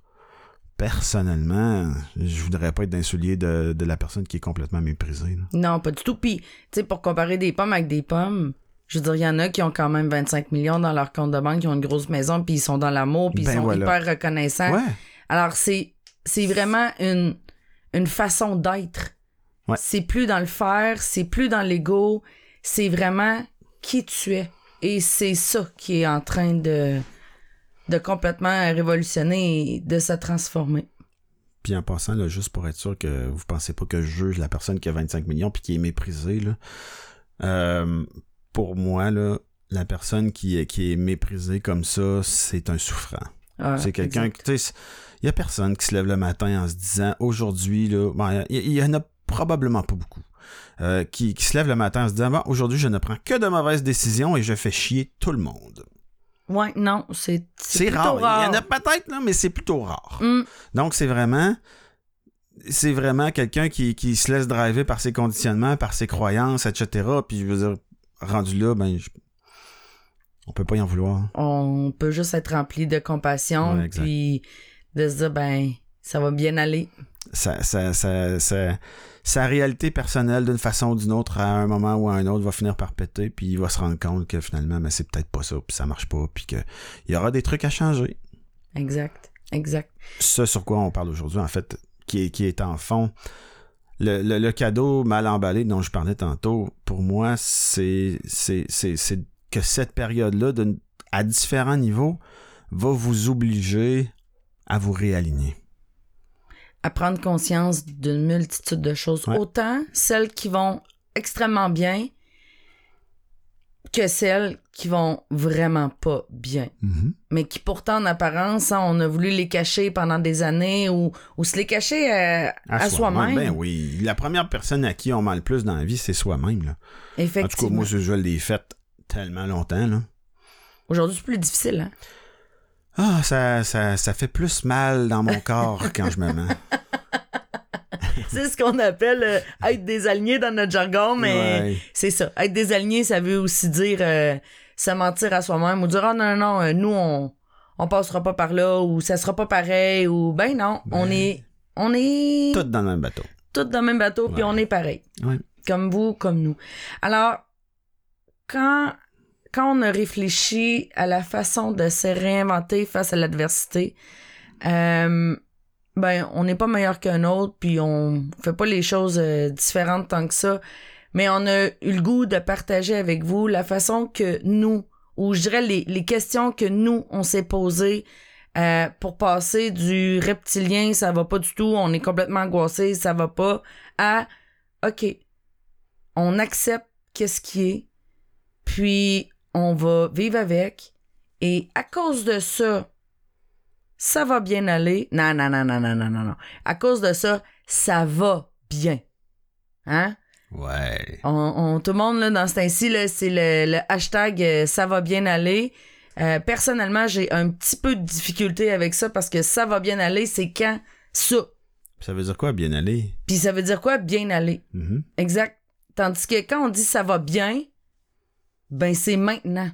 personnellement je voudrais pas être d'un soulier de, de la personne qui est complètement méprisée là. Non, pas du tout. Puis, tu sais, pour comparer des pommes avec des pommes, je veux dire, il y en a qui ont quand même 25 millions dans leur compte de banque, qui ont une grosse maison, puis ils sont dans l'amour, puis ils Ben sont voilà. hyper reconnaissants. ouais Alors, c'est, c'est vraiment une, une façon d'être. Ouais. C'est plus dans le faire, c'est plus dans l'ego, c'est vraiment qui tu es. Et c'est ça qui est en train de, de complètement révolutionner et de se transformer. Puis en passant, là, juste pour être sûr que vous pensez pas que je juge la personne qui a 25 millions puis qui est méprisée, là. Euh, pour moi, là, la personne qui est, qui est méprisée comme ça, c'est un souffrant. Ah, c'est quelqu'un qui, il y a personne qui se lève le matin en se disant, aujourd'hui, là, il y, il y en a probablement pas beaucoup, euh, qui, qui se lève le matin en se disant, bon, aujourd'hui, je ne prends que de mauvaises décisions et je fais chier tout le monde. Ouais, non, c'est, C'est rare. Il y en a peut-être, là, mais c'est plutôt rare. Hum, Donc, c'est vraiment. C'est vraiment quelqu'un qui, qui se laisse driver par ses conditionnements, par ses croyances, etc. Puis, je veux dire, rendu là, ben, je- on peut pas y en vouloir. on peut juste être rempli de compassion, Ouais, puis de se dire, ben, ça va bien aller. Sa, sa, sa, sa, sa réalité personnelle, d'une façon ou d'une autre, à un moment ou à un autre, va finir par péter, puis il va se rendre compte que finalement, ben, c'est peut-être pas ça, puis ça marche pas, puis qu'il y aura des trucs à changer. Exact, exact. ce sur quoi on parle aujourd'hui, en fait, qui est, qui est en fond, le, le- le cadeau mal emballé dont je parlais tantôt, pour moi, c'est que cette période-là, de- à différents niveaux, va vous obliger à vous réaligner. À prendre conscience d'une multitude de choses. Ouais. Autant celles qui vont extrêmement bien que celles qui vont vraiment pas bien. Mais qui pourtant, en apparence, hein, on a voulu les cacher pendant des années ou, ou se les cacher euh, à, soi-même. Ben oui. La première personne à qui on ment le plus dans la vie, c'est soi-même. là. En tout cas, Effectivement. moi, je je l'ai fait tellement longtemps. Aujourd'hui, c'est plus difficile. Hein? Ah, ça, ça, ça fait plus mal dans mon corps quand je me mens. [LAUGHS] c'est ce qu'on appelle euh, être désaligné dans notre jargon, mais Ouais. c'est ça. Être désaligné, ça veut aussi dire euh, se mentir à soi-même ou dire ah non, non, non, euh, nous, on, on passera pas par là ou ça sera pas pareil ou ben non, on Ben. est on est Tout dans le même bateau. tous dans le même bateau puis on est pareil. Ouais. Comme vous, comme nous. Alors, quand, quand on a réfléchi à la façon de se réinventer face à l'adversité, euh, ben, on n'est pas meilleur qu'un autre, puis on fait pas les choses euh, différentes tant que ça. Mais on a eu le goût de partager avec vous la façon que nous, ou je dirais les, les questions que nous, on s'est posées euh, pour passer du reptilien, ça va pas du tout, on est complètement angoissé, ça va pas, à OK, on accepte qu'est-ce qui est, puis on va vivre avec, et à cause de ça, ça va bien aller. Non, non, non, non, non, non, non, non. À cause de ça, ça va bien. Hein? Ouais. On, on- tout le monde, là, dans ce temps-ci, là, c'est le, le hashtag euh, ça va bien aller. Euh, personnellement, j'ai un petit peu de difficulté avec ça parce que ça va bien aller, c'est quand ça. Ça veut dire quoi, bien aller? Puis ça veut dire quoi, bien aller? Mhm. Exact. Tandis que quand on dit ça va bien, ben c'est maintenant.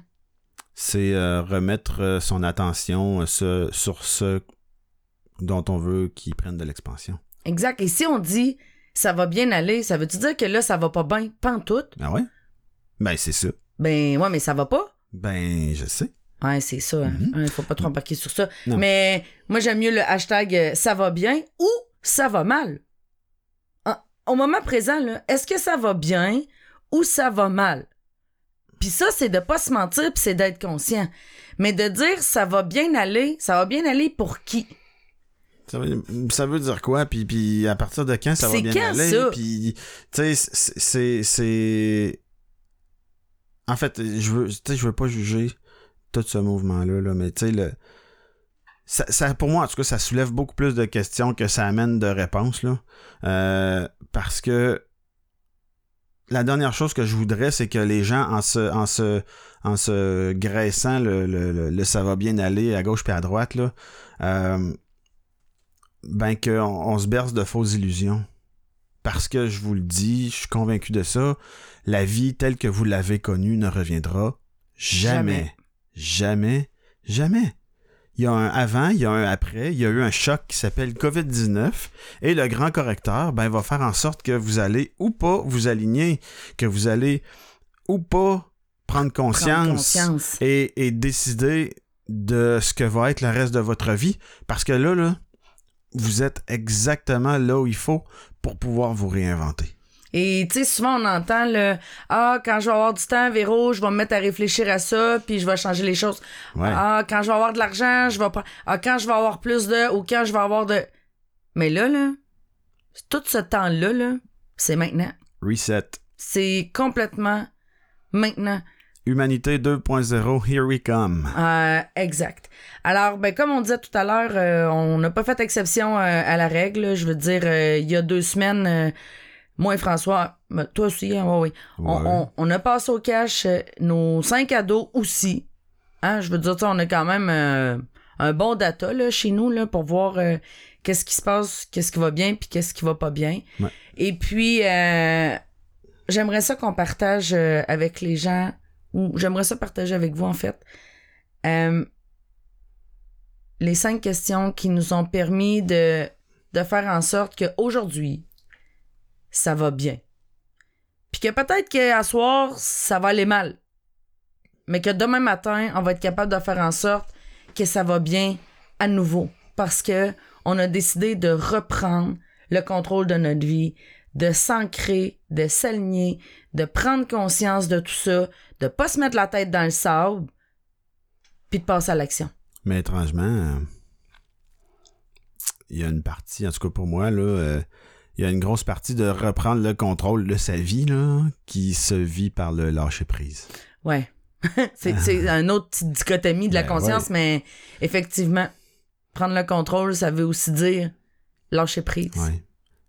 C'est euh, remettre euh, son attention euh, ce- sur ce dont on veut qu'il prenne de l'expansion. Exact. Et si on dit ça va bien aller, ça veut-tu dire que là, ça va pas bien, pas en tout? Ah ouais? Ben, c'est ça. Ben ouais, mais ça va pas. Ben, je sais. Ouais, c'est ça. Mhm. Hein, faut pas trop embarquer sur ça. Non. Mais moi, j'aime mieux le hashtag ça va bien ou ça va mal. Au moment présent, est-ce que ça va bien ou ça va mal? Puis ça, c'est de pas se mentir, puis c'est d'être conscient. Mais de dire ça va bien aller, ça va bien aller pour qui? Ça veut, ça veut dire quoi? Puis, puis à partir de quand ça va C'est bien quand, aller? ça? Puis, tu sais, c'est- c'est... En fait, je veux, tu sais, je veux pas juger tout ce mouvement-là, là, mais tu sais, le... Ça, ça- pour moi, en tout cas, ça soulève beaucoup plus de questions que ça amène de réponses, là. Euh, parce que la dernière chose que je voudrais, c'est que les gens, en se, en se, en se graissant le, le, le- le ça va bien aller à gauche puis à droite, là, euh, ben qu'on on se berce de fausses illusions. Parce que je vous le dis, je suis convaincu de ça, la vie telle que vous l'avez connue ne reviendra jamais. Jamais. Jamais. Il y a un avant, il y a un après, il y a eu un choc qui s'appelle COVID-19 et le grand correcteur ben, va faire en sorte que vous allez ou pas vous aligner, que vous allez ou pas prendre Prendre conscience, conscience. Et, et décider de ce que va être le reste de votre vie. Parce que là, là, vous êtes exactement là où il faut pour pouvoir vous réinventer. Et tu sais, souvent on entend le Ah, quand je vais avoir du temps, Véro, je vais me mettre à réfléchir à ça, puis je vais changer les choses. Ouais. Ah, quand je vais avoir de l'argent, je vais pas. Ah, quand je vais avoir plus de. Ou quand je vais avoir de. Mais là, là, tout ce temps-là, là, c'est maintenant. Reset. C'est complètement maintenant. Humanité 2.0, here we come. Euh, exact. Alors, ben, comme on disait tout à l'heure, euh, on n'a pas fait exception euh, à la règle. Je veux dire, euh, il y a deux semaines, euh, moi et François, ben, toi aussi, hein, ouais. On, Ouais. on- on a passé au cash euh, nos cinq ados aussi. Hein, je veux dire, on a quand même euh, un bon data là, chez nous là, pour voir euh, qu'est-ce qui se passe, qu'est-ce qui va bien, puis qu'est-ce qui va pas bien. Et puis, euh, j'aimerais ça qu'on partage avec les gens, ou j'aimerais ça partager avec vous en fait, les cinq questions qui nous ont permis de, de faire en sorte qu'aujourd'hui, ça va bien. Puis que peut-être qu'à soir, ça va aller mal. Mais que demain matin, on va être capable de faire en sorte que ça va bien à nouveau. Parce que on a décidé de reprendre le contrôle de notre vie, de s'ancrer, de s'aligner, de prendre conscience de tout ça, de pas se mettre la tête dans le sable, puis de passer à l'action. Mais étrangement, euh, il y a une partie, en tout cas pour moi, là, euh, il y a une grosse partie de reprendre le contrôle de sa vie là, qui se vit par le lâcher prise. Ouais. [LAUGHS] c'est c'est une autre petite dichotomie de la Ben conscience, mais effectivement, prendre le contrôle, ça veut aussi dire lâcher prise. Ouais.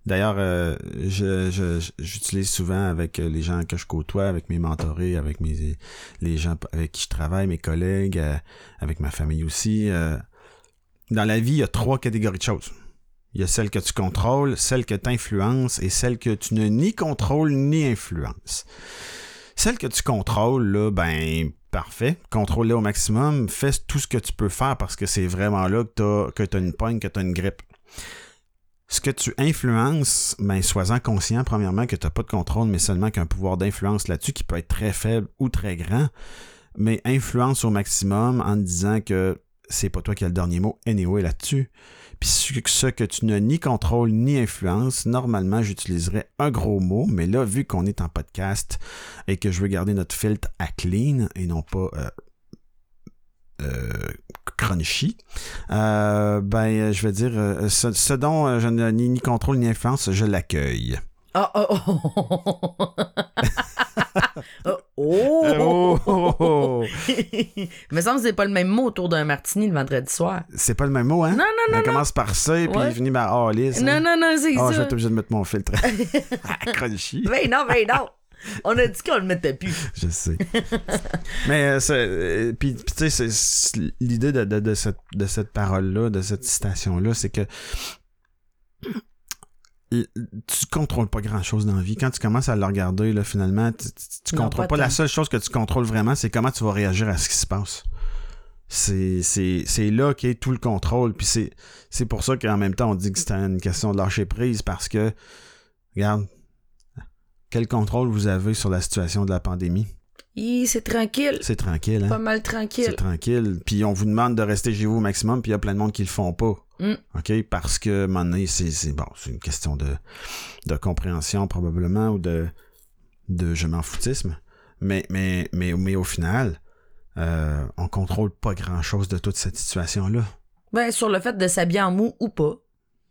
D'ailleurs, euh, je, je- j'utilise souvent avec les gens que je côtoie, avec mes mentorés, avec mes les gens avec qui je travaille, mes collègues, euh, avec ma famille aussi. euh, dans la vie, il y a trois catégories de choses. Il y a celle que tu contrôles, celle que tu influences et celle que tu ne ni contrôles ni influences. Celle que tu contrôles, là, ben, parfait. Contrôle-la au maximum. Fais tout ce que tu peux faire parce que c'est vraiment là que que t'as une pogne, que t'as une grippe. Ce que tu influences, ben, sois-en conscient, premièrement, que t'as pas de contrôle, mais seulement qu'un pouvoir d'influence là-dessus qui peut être très faible ou très grand. Mais influence au maximum en te disant que c'est pas toi qui as le dernier mot anyway là-dessus. Puis ce que tu n'as ni contrôle ni influence, normalement j'utiliserais un gros mot, mais là, vu qu'on est en podcast et que je veux garder notre filtre à clean et non pas euh, euh, crunchy, euh, ben je vais dire euh, ce, ce dont euh, je n'ai ni, contrôle ni influence, je l'accueille. Ah, oh, oh, oh. [LAUGHS] oh, oh. Oh, oh, oh. Il me semble que c'est pas le même mot autour d'un martini le vendredi soir. C'est pas le même mot, hein? Non, non, non, On commence par ça, puis Ouais. il finit par oh, lisse. Non, non, non, c'est Ah, je vais ça. être obligé de mettre mon filtre. [LAUGHS] Ah, crunchy. Ben non, ben non. On a dit qu'on le mettait plus. Je sais. Mais euh, euh, puis tu sais, l'idée de, de, de cette, de cette parole-là, de cette citation-là, c'est que tu contrôles pas grand chose dans la vie. Quand tu commences à le regarder, là, finalement, tu, tu- tu Non, contrôles pas pas. La seule chose que tu contrôles vraiment, c'est comment tu vas réagir à ce qui se passe. C'est, c'est, c'est là qu'est tout le contrôle. Puis c'est, c'est pour ça qu'en même temps, on dit que c'est une question de lâcher prise parce que, regarde, quel contrôle vous avez sur la situation de la pandémie? C'est tranquille. C'est tranquille, hein? Pas mal C'est tranquille. tranquille. Puis on vous demande de rester chez vous au maximum, puis il y a plein de monde qui le font pas. Mm. OK? Parce que, à un moment donné, c'est, c'est bon, c'est une question de, de compréhension probablement ou de, de je m'en foutisme. Mais, mais, mais, mais au final, euh, on contrôle pas grand chose de toute cette situation-là. Ben, sur le fait de s'habiller en mou ou pas.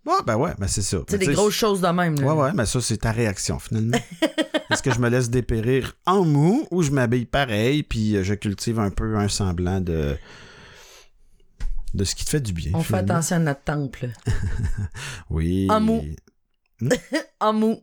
Ah, ben ouais, ben c'est ça. C'est Mais des grosses choses de même. là. Ouais, ouais, mais ça, c'est ta réaction, finalement. [LAUGHS] Est-ce que je me laisse dépérir en mou ou je m'habille pareil, puis je cultive un peu un semblant de. De ce qui te fait du bien? On fait attention à notre temple. [LAUGHS] Oui. En mou. En mou.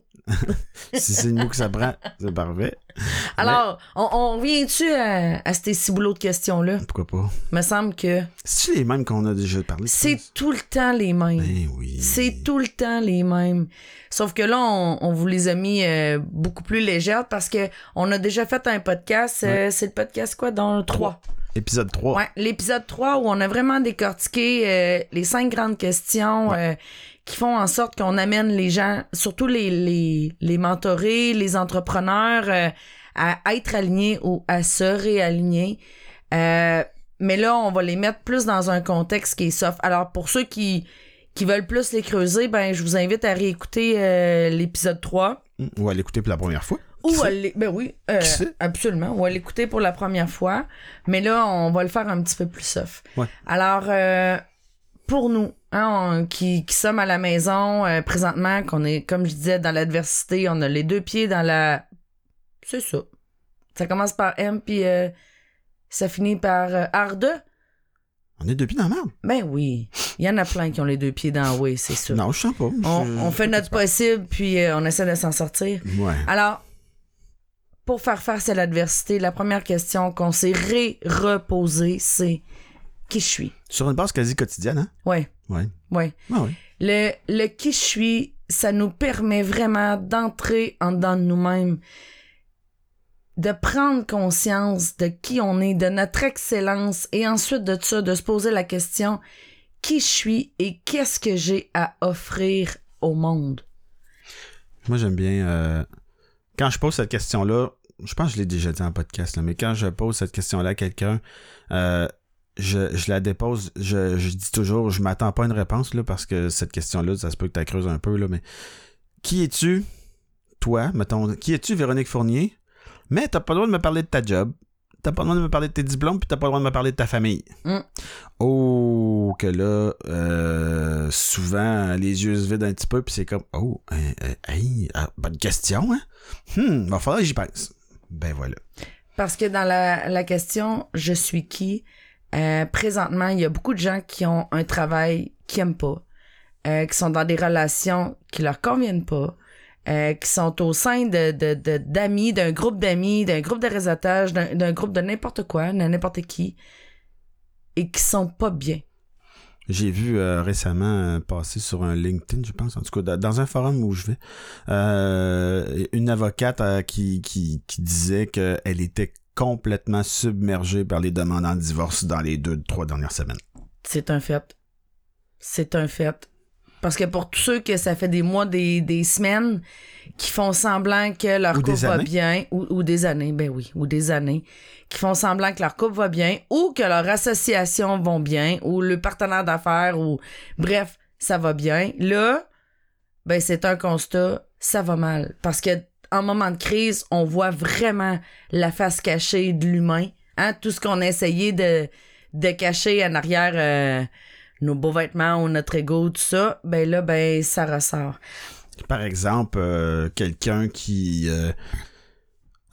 si c'est le mot que ça prend, c'est parfait. [LAUGHS] Alors, on, on revient-tu à, à ces ciboulots de questions-là? Pourquoi pas? Me semble que C'est les mêmes qu'on a déjà parlé? c'est tout le temps les mêmes. Ben oui. C'est tout le temps les mêmes. Sauf que là, on, on vous les a mis euh, beaucoup plus légères parce que on a déjà fait un podcast. euh, c'est le podcast quoi? Dans le 3. Épisode 3. Ouais, l'épisode 3 où on a vraiment décortiqué euh, les cinq grandes questions euh, qui font en sorte qu'on amène les gens, surtout les, les, les mentorés, les entrepreneurs, euh, à être alignés ou à se réaligner. Mais là, on va les mettre plus dans un contexte qui est soft. Alors, pour ceux qui, qui veulent plus les creuser, ben, je vous invite à réécouter l'épisode 3. Ou à l'écouter pour la première fois. Ou ben oui, euh, absolument. Ou à l'écouter pour la première fois. Mais là, on va le faire un petit peu plus soft. Ouais. Alors, euh, pour nous, hein, on- qui, qui sommes à la maison euh, présentement, qu'on est, comme je disais, dans l'adversité, on a les deux pieds dans la... C'est ça. Ça commence par M, puis ça finit par R2. On est depuis dans la merde. Ben oui. Il y en a plein qui ont les deux pieds dans oui, c'est ça. Non, je sens pas. On, Je- on fait notre possible, puis on essaie de s'en sortir. Ouais. Alors, pour faire face à l'adversité, la première question qu'on s'est ré-reposée, c'est qui je suis? Sur une base quasi quotidienne, hein? Ouais, Ouais. ouais. Ah ouais. Le, le qui je suis, ça nous permet vraiment d'entrer en dedans de nous-mêmes, de prendre conscience de qui on est, de notre excellence, et ensuite de ça, de se poser la question qui je suis et qu'est-ce que j'ai à offrir au monde? Moi, j'aime bien. euh, Quand je pose cette question-là, je pense que je l'ai déjà dit en podcast, là, mais quand je pose cette question-là à quelqu'un, euh, je, je la dépose, je, je dis toujours, je m'attends pas à une réponse, là, parce que cette question-là, ça se peut que tu creuses un peu, là, mais qui es-tu, toi, mettons, qui es-tu, Véronique Fournier, mais t'as pas le droit de me parler de ta job, t'as pas le droit de me parler de tes diplômes, puis t'as pas le droit de me parler de ta famille. Mm. Oh, que là, euh, souvent, les yeux se vident un petit peu, puis c'est comme, oh, euh, euh, hey, ah, bonne question, hein? Hmm, va falloir que j'y pense. Ben voilà. Parce que dans la, question je suis qui, euh, présentement, il y a beaucoup de gens qui ont un travail qu'ils aiment pas, euh, qui sont dans des relations qui leur conviennent pas, euh, qui sont au sein de- de- d'amis, d'un groupe d'amis, d'un groupe de réseautage, d'un d'un groupe de n'importe quoi, de n'importe qui, et qui sont pas bien. J'ai vu euh, récemment euh, passer sur un LinkedIn, je pense, en tout cas, dans- un forum où je vais, euh, une avocate euh, qui, qui, qui disait qu'elle était complètement submergée par les demandants de divorce dans les deux, trois dernières semaines. C'est un fait. C'est un fait. Parce que pour tous ceux que ça fait des mois, des, des semaines, qui font semblant que leur Ou couple va bien, ou, ou des années, ben oui, ou des années, qui font semblant que leur couple va bien, ou que leur association vont bien, ou le partenaire d'affaires, ou bref, ça va bien. Là, ben c'est un constat, ça va mal. Parce que en moment de crise, on voit vraiment la face cachée de l'humain. Hein? Tout ce qu'on a essayé de, cacher en arrière euh, nos beaux vêtements ou notre ego, tout ça, ben là, ben ça ressort. Par exemple, euh, quelqu'un qui... euh,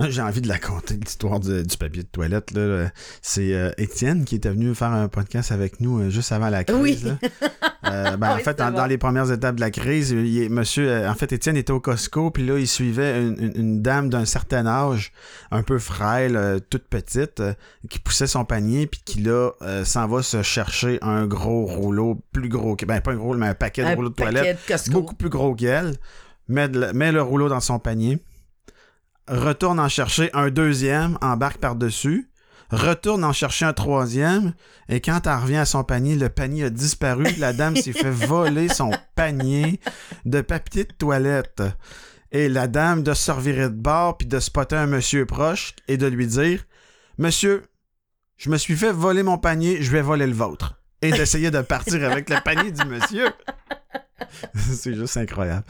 J'ai envie de la conter, l'histoire du papier de toilette. là. C'est euh, Étienne qui était venu faire un podcast avec nous euh, juste avant la crise. Oui. [LAUGHS] Euh, ben, en fait, dans, les premières étapes de la crise, il monsieur, en fait, Étienne était au Costco, puis là, il suivait une, une- une dame d'un certain âge, un peu frêle, toute petite, qui poussait son panier, puis qui là s'en va se chercher un gros rouleau, plus gros que, ben pas un gros, mais un paquet de Un rouleaux de toilette, de beaucoup plus gros qu'elle, met le rouleau dans son panier, retourne en chercher un deuxième, embarque par-dessus, retourne en chercher un troisième, et quand elle revient à son panier, le panier a disparu, la dame s'est fait [LAUGHS] voler son panier de papier de toilette. Et la dame de se revirer de bord, puis de spotter un monsieur proche, et de lui dire « Monsieur, je me suis fait voler mon panier, je vais voler le vôtre. » Et d'essayer de partir avec le panier du monsieur. [LAUGHS] c'est juste incroyable.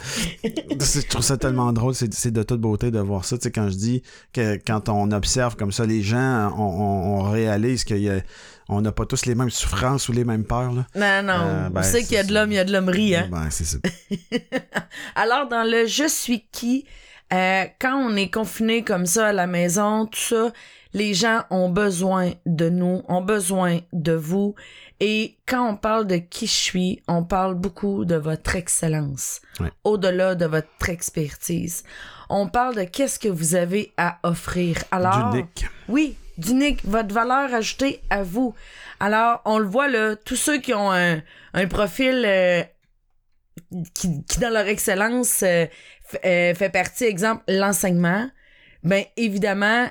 Je trouve ça tellement drôle. C'est de toute beauté de voir ça. Tu sais, quand je dis que quand on observe comme ça les gens, on, on- on réalise qu'on n'a pas tous les mêmes souffrances ou les mêmes peurs. Là. Non, non. Euh, ben, on sait qu'il y a de l'homme, il y a de l'hommerie, hein. Ben, c'est ça. [LAUGHS] Alors, dans le je suis qui, euh, quand on est confiné comme ça à la maison, tout ça, les gens ont besoin de nous, ont besoin de vous. Et quand on parle de qui je suis, on parle beaucoup de votre excellence, Ouais. au-delà de votre expertise. On parle de qu'est-ce que vous avez à offrir. Alors, D'unique. oui, d'unique, votre valeur ajoutée à vous. Alors, on le voit là, tous ceux qui ont un, un profil euh, qui, qui, dans leur excellence, euh, f- euh, fait partie, exemple, l'enseignement, ben évidemment,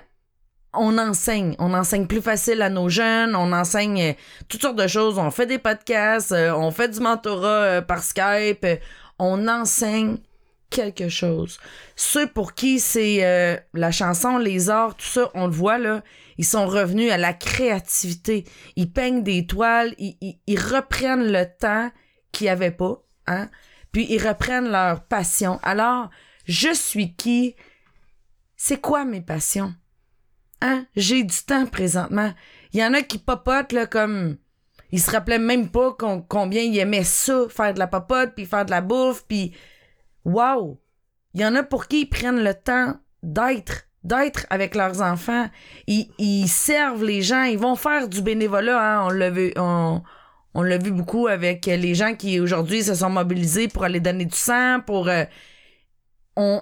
on enseigne. On enseigne plus facile à nos jeunes, on enseigne euh, toutes sortes de choses. On fait des podcasts, euh, on fait du mentorat euh, par Skype, on enseigne quelque chose. Ceux pour qui c'est la chanson, les arts, tout ça, on le voit là, ils sont revenus à la créativité. Ils peignent des toiles, ils, ils- reprennent le temps qu'ils avaient pas, hein? Puis ils reprennent leur passion. Alors, je suis qui? C'est quoi mes passions? Hein? J'ai du temps présentement. Il y en a qui popotent là comme ils se rappelaient même pas combien ils aimaient ça, faire de la popote, puis faire de la bouffe, puis wow! Il y en a pour qui ils prennent le temps d'être, d'être avec leurs enfants. Ils, ils servent les gens, ils vont faire du bénévolat. Hein? On l'a vu, on, on l'a vu beaucoup avec les gens qui aujourd'hui se sont mobilisés pour aller donner du sang, pour euh, on,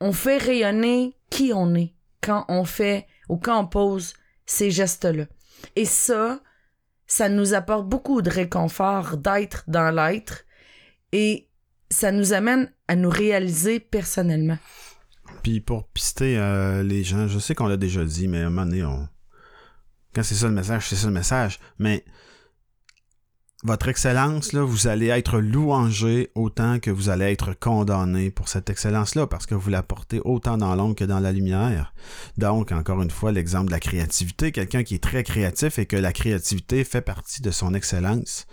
on fait rayonner qui on est quand on fait ou quand on pose ces gestes-là. Et ça, ça nous apporte beaucoup de réconfort d'être dans l'être et ça nous amène à nous réaliser personnellement. Puis pour pister euh, les gens, je sais qu'on l'a déjà dit, mais à un moment donné, on... quand c'est ça le message, c'est ça le message. Mais votre excellence, là, vous allez être louangé autant que vous allez être condamné pour cette excellence-là, parce que vous la portez autant dans l'ombre que dans la lumière. Donc, encore une fois, l'exemple de la créativité, quelqu'un qui est très créatif et que la créativité fait partie de son excellence,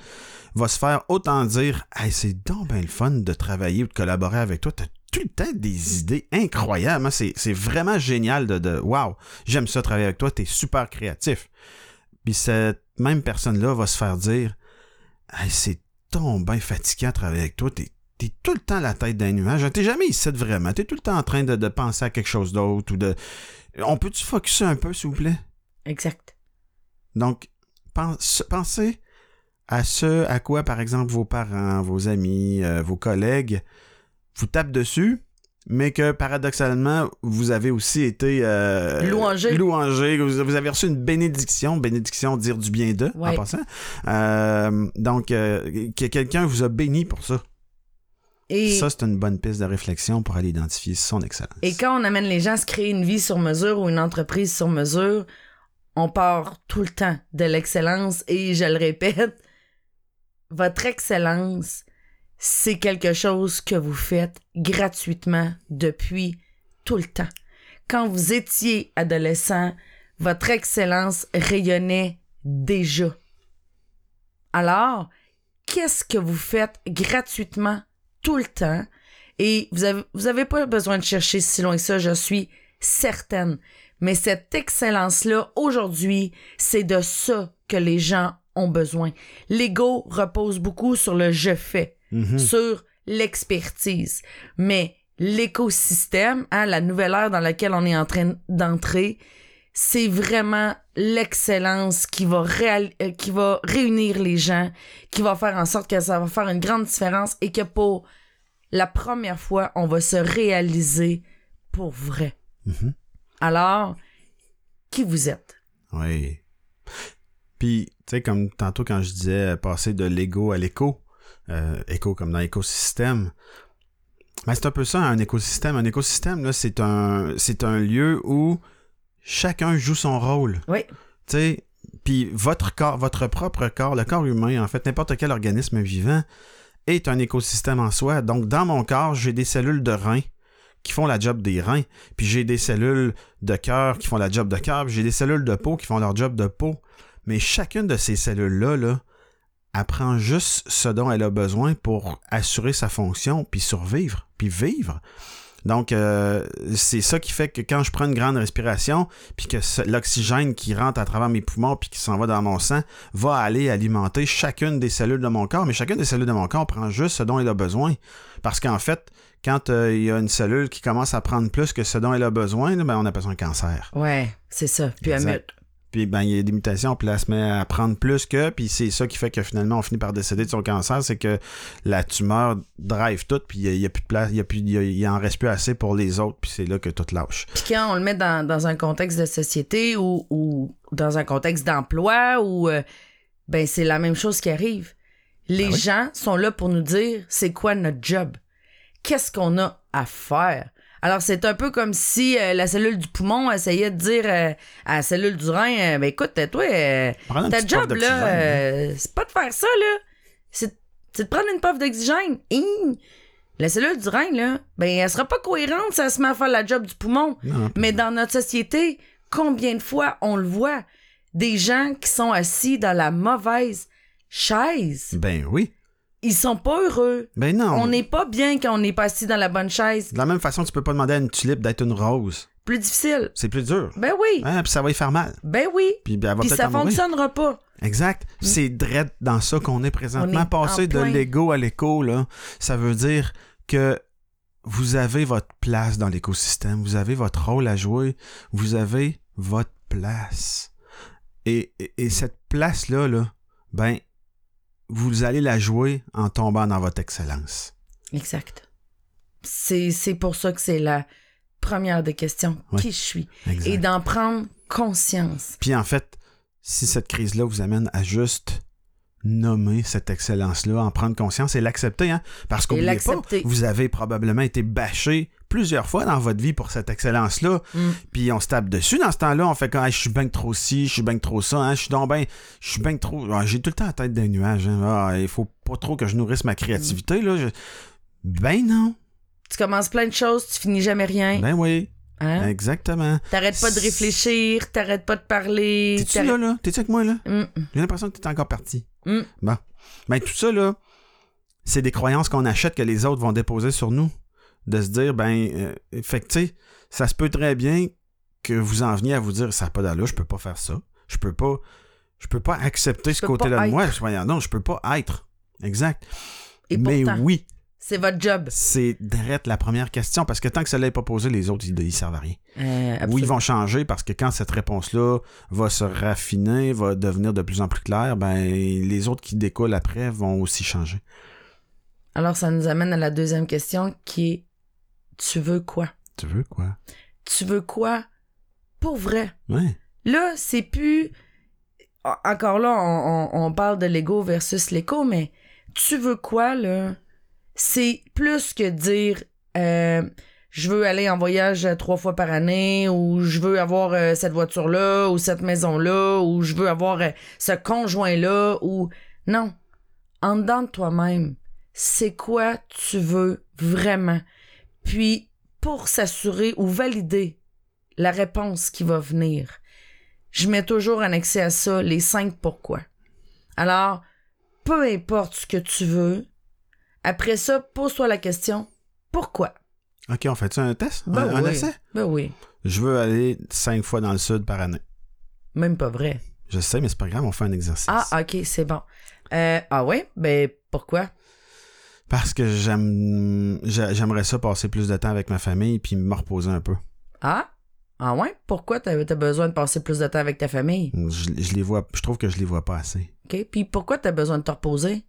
va se faire autant dire Hey, c'est donc bien le fun de travailler ou de collaborer avec toi. T'as tout le temps des idées incroyables. hein. C'est, vraiment génial de, de Wow, j'aime ça travailler avec toi, t'es super créatif. Puis cette même personne-là va se faire dire Hey, c'est donc bien fatigant de travailler avec toi, t'es, tout le temps la tête d'un nuage. T'es jamais ici vraiment. T'es tout le temps en train de, de penser à quelque chose d'autre ou de. On peut-tu focuser un peu, s'il vous plaît? Exact. Donc, pense- pensez à ce à quoi, par exemple, vos parents, vos amis, euh, vos collègues vous tapent dessus, mais que paradoxalement, vous avez aussi été euh, Louangé. louangé. Vous, vous avez reçu une bénédiction, bénédiction, dire du bien d'eux, en passant. Euh, donc, euh, que quelqu'un vous a béni pour ça. Et, Ça, c'est une bonne piste de réflexion pour aller identifier son excellence. et quand on amène les gens à se créer une vie sur mesure ou une entreprise sur mesure, on part tout le temps de l'excellence et je le répète, votre excellence, c'est quelque chose que vous faites gratuitement depuis tout le temps. Quand vous étiez adolescent, votre excellence rayonnait déjà. Alors, qu'est-ce que vous faites gratuitement tout le temps? Et vous avez, vous avez pas besoin de chercher si loin que ça, je suis certaine. Mais cette excellence-là, aujourd'hui, c'est de ça que les gens ont besoin. L'ego repose beaucoup sur le je fais, Mhm. sur l'expertise. Mais l'écosystème, hein, la nouvelle ère dans laquelle on est en train d'entrer, c'est vraiment l'excellence qui va réal- euh, qui va réunir les gens, qui va faire en sorte que ça va faire une grande différence et que pour la première fois, on va se réaliser pour vrai. Mhm. Alors, qui vous êtes? Oui. Puis, tu sais, comme tantôt quand je disais euh, passer de l'ego à l'éco, euh, éco comme dans l'écosystème, ben c'est un peu ça, un écosystème. Un écosystème, là, c'est un, c'est un lieu où chacun joue son rôle. Oui. Tu sais, puis votre corps, votre propre corps, le corps humain, en fait, n'importe quel organisme vivant, est un écosystème en soi. Donc, dans mon corps, j'ai des cellules de reins qui font la job des reins, puis j'ai des cellules de cœur qui font la job de cœur, puis j'ai des cellules de peau qui font leur job de peau. Mais chacune de ces cellules-là, là, apprend juste ce dont elle a besoin pour assurer sa fonction, puis survivre, puis vivre. Donc, euh, c'est ça qui fait que quand je prends une grande respiration, puis que l'oxygène qui rentre à travers mes poumons, puis qui s'en va dans mon sang, va aller alimenter chacune des cellules de mon corps. Mais chacune des cellules de mon corps prend juste ce dont elle a besoin. Parce qu'en fait, quand euh, il y a une cellule qui commence à prendre plus que ce dont elle a besoin, là, ben, on appelle ça un cancer. Ouais, c'est ça. Puis Exact. Puis ben, il y a des mutations, puis là, elle se met à prendre plus que, puis c'est ça qui fait que finalement, on finit par décéder de son cancer, c'est que la tumeur drive tout, puis il y a- plus de place, il y a plus, il y a- il en reste plus assez pour les autres, puis c'est là que tout lâche. Puis quand on le met dans, dans un contexte de société ou, ou dans un contexte d'emploi, ou euh, ben c'est la même chose qui arrive. Les Ben oui. gens sont là pour nous dire c'est quoi notre job? Qu'est-ce qu'on a à faire? Alors, c'est un peu comme si euh, la cellule du poumon essayait de dire euh, à la cellule du rein euh, Ben écoute, toi, ta job, là, c'est pas de faire ça, là. C'est de prendre une puff d'oxygène. La cellule du rein, là, ben, elle sera pas cohérente si elle se met à faire la job du poumon. Non, Mais dans notre société, combien de fois on le voit? Des gens qui sont assis dans la mauvaise chaise. Ben oui. Ils sont pas heureux. Ben non. On n'est pas bien quand on n'est pas assis dans la bonne chaise. De la même façon, tu peux pas demander à une tulipe d'être une rose. Plus difficile. C'est plus dur. Ben oui. Hein, puis ça va y faire mal. Ben oui. Puis ben, Puis ça fonctionnera pas. Exact. C'est drette dans ça qu'on est présentement. Est Passer de l'ego à l'écho, là, ça veut dire que vous avez votre place dans l'écosystème, vous avez votre rôle à jouer, vous avez votre place. Et, et, et cette place-là, là, ben, vous allez la jouer en tombant dans votre excellence. Exact. C'est pour ça que c'est la première des questions. Ouais. Qui je suis? Exact. Et d'en prendre conscience. Puis en fait, si cette crise-là vous amène à juste nommer cette excellence-là, en prendre conscience et l'accepter, hein, parce qu'oubliez pas, vous avez probablement été bâché plusieurs fois dans votre vie pour cette excellence-là, Mm. puis on se tape dessus dans ce temps-là, on fait quand je suis bien que trop ci, je suis bien trop ça, hein, je suis donc ben, je suis bien trop, ah, j'ai tout le temps la tête d'un nuage, hein, Ah, il faut pas trop que je nourrisse ma créativité là, je- ben non, Tu commences plein de choses, tu finis jamais rien. ben oui, Hein? exactement. T'arrêtes pas de réfléchir, t'arrêtes pas de parler. T'es-tu là là, t'es-tu avec moi là? Mm. J'ai l'impression que t'es encore parti. Mm. Bon. Mais tout ça, là, c'est des croyances qu'on achète que les autres vont déposer sur nous. De se dire, ben, euh, fait que, tu sais, ça se peut très bien que vous en veniez à vous dire, ça n'a pas d'allure, je peux pas faire ça. Je peux pas, je peux pas accepter ce côté-là de moi. Je, non, je peux pas être. Exact. Et Mais pourtant, oui, c'est votre job. c'est direct la première question, parce que tant que ça l'est pas posé, les autres, ils, ils servent à rien. Euh, Oui, ils vont changer parce que quand cette réponse-là va se raffiner, va devenir de plus en plus claire, ben les autres qui découlent après vont aussi changer. Alors, ça nous amène à la deuxième question qui est Tu veux quoi? Tu veux quoi? Tu veux quoi? Pour vrai? Ouais. Là, c'est plus. En- Encore là, on, on- on parle de l'ego versus l'écho, mais tu veux quoi, là? C'est plus que dire euh, je veux aller en voyage euh, trois fois par année, ou je veux avoir euh, cette voiture-là, ou cette maison-là, ou je veux avoir euh, ce conjoint-là, ou. Non. En dedans de toi-même, c'est quoi tu veux vraiment? Puis, pour s'assurer ou valider la réponse qui va venir, je mets toujours annexé à ça les cinq pourquoi. Alors, peu importe ce que tu veux, après ça, pose-toi la question pourquoi? OK, on fait-tu un test? Ben un, un oui. essai? Ben oui, Je veux aller cinq fois dans le sud par année. même pas vrai. Je sais, mais c'est pas grave, on fait un exercice. Ah, ok, c'est bon. Euh, ah ouais? Ben pourquoi? Parce que j'aime j'a- j'aimerais ça passer plus de temps avec ma famille puis me reposer un peu. Ah? Ah ouais? Pourquoi t'as as besoin de passer plus de temps avec ta famille? Je, je les vois, je trouve que je les vois pas assez. OK? Puis pourquoi t'as besoin de te reposer?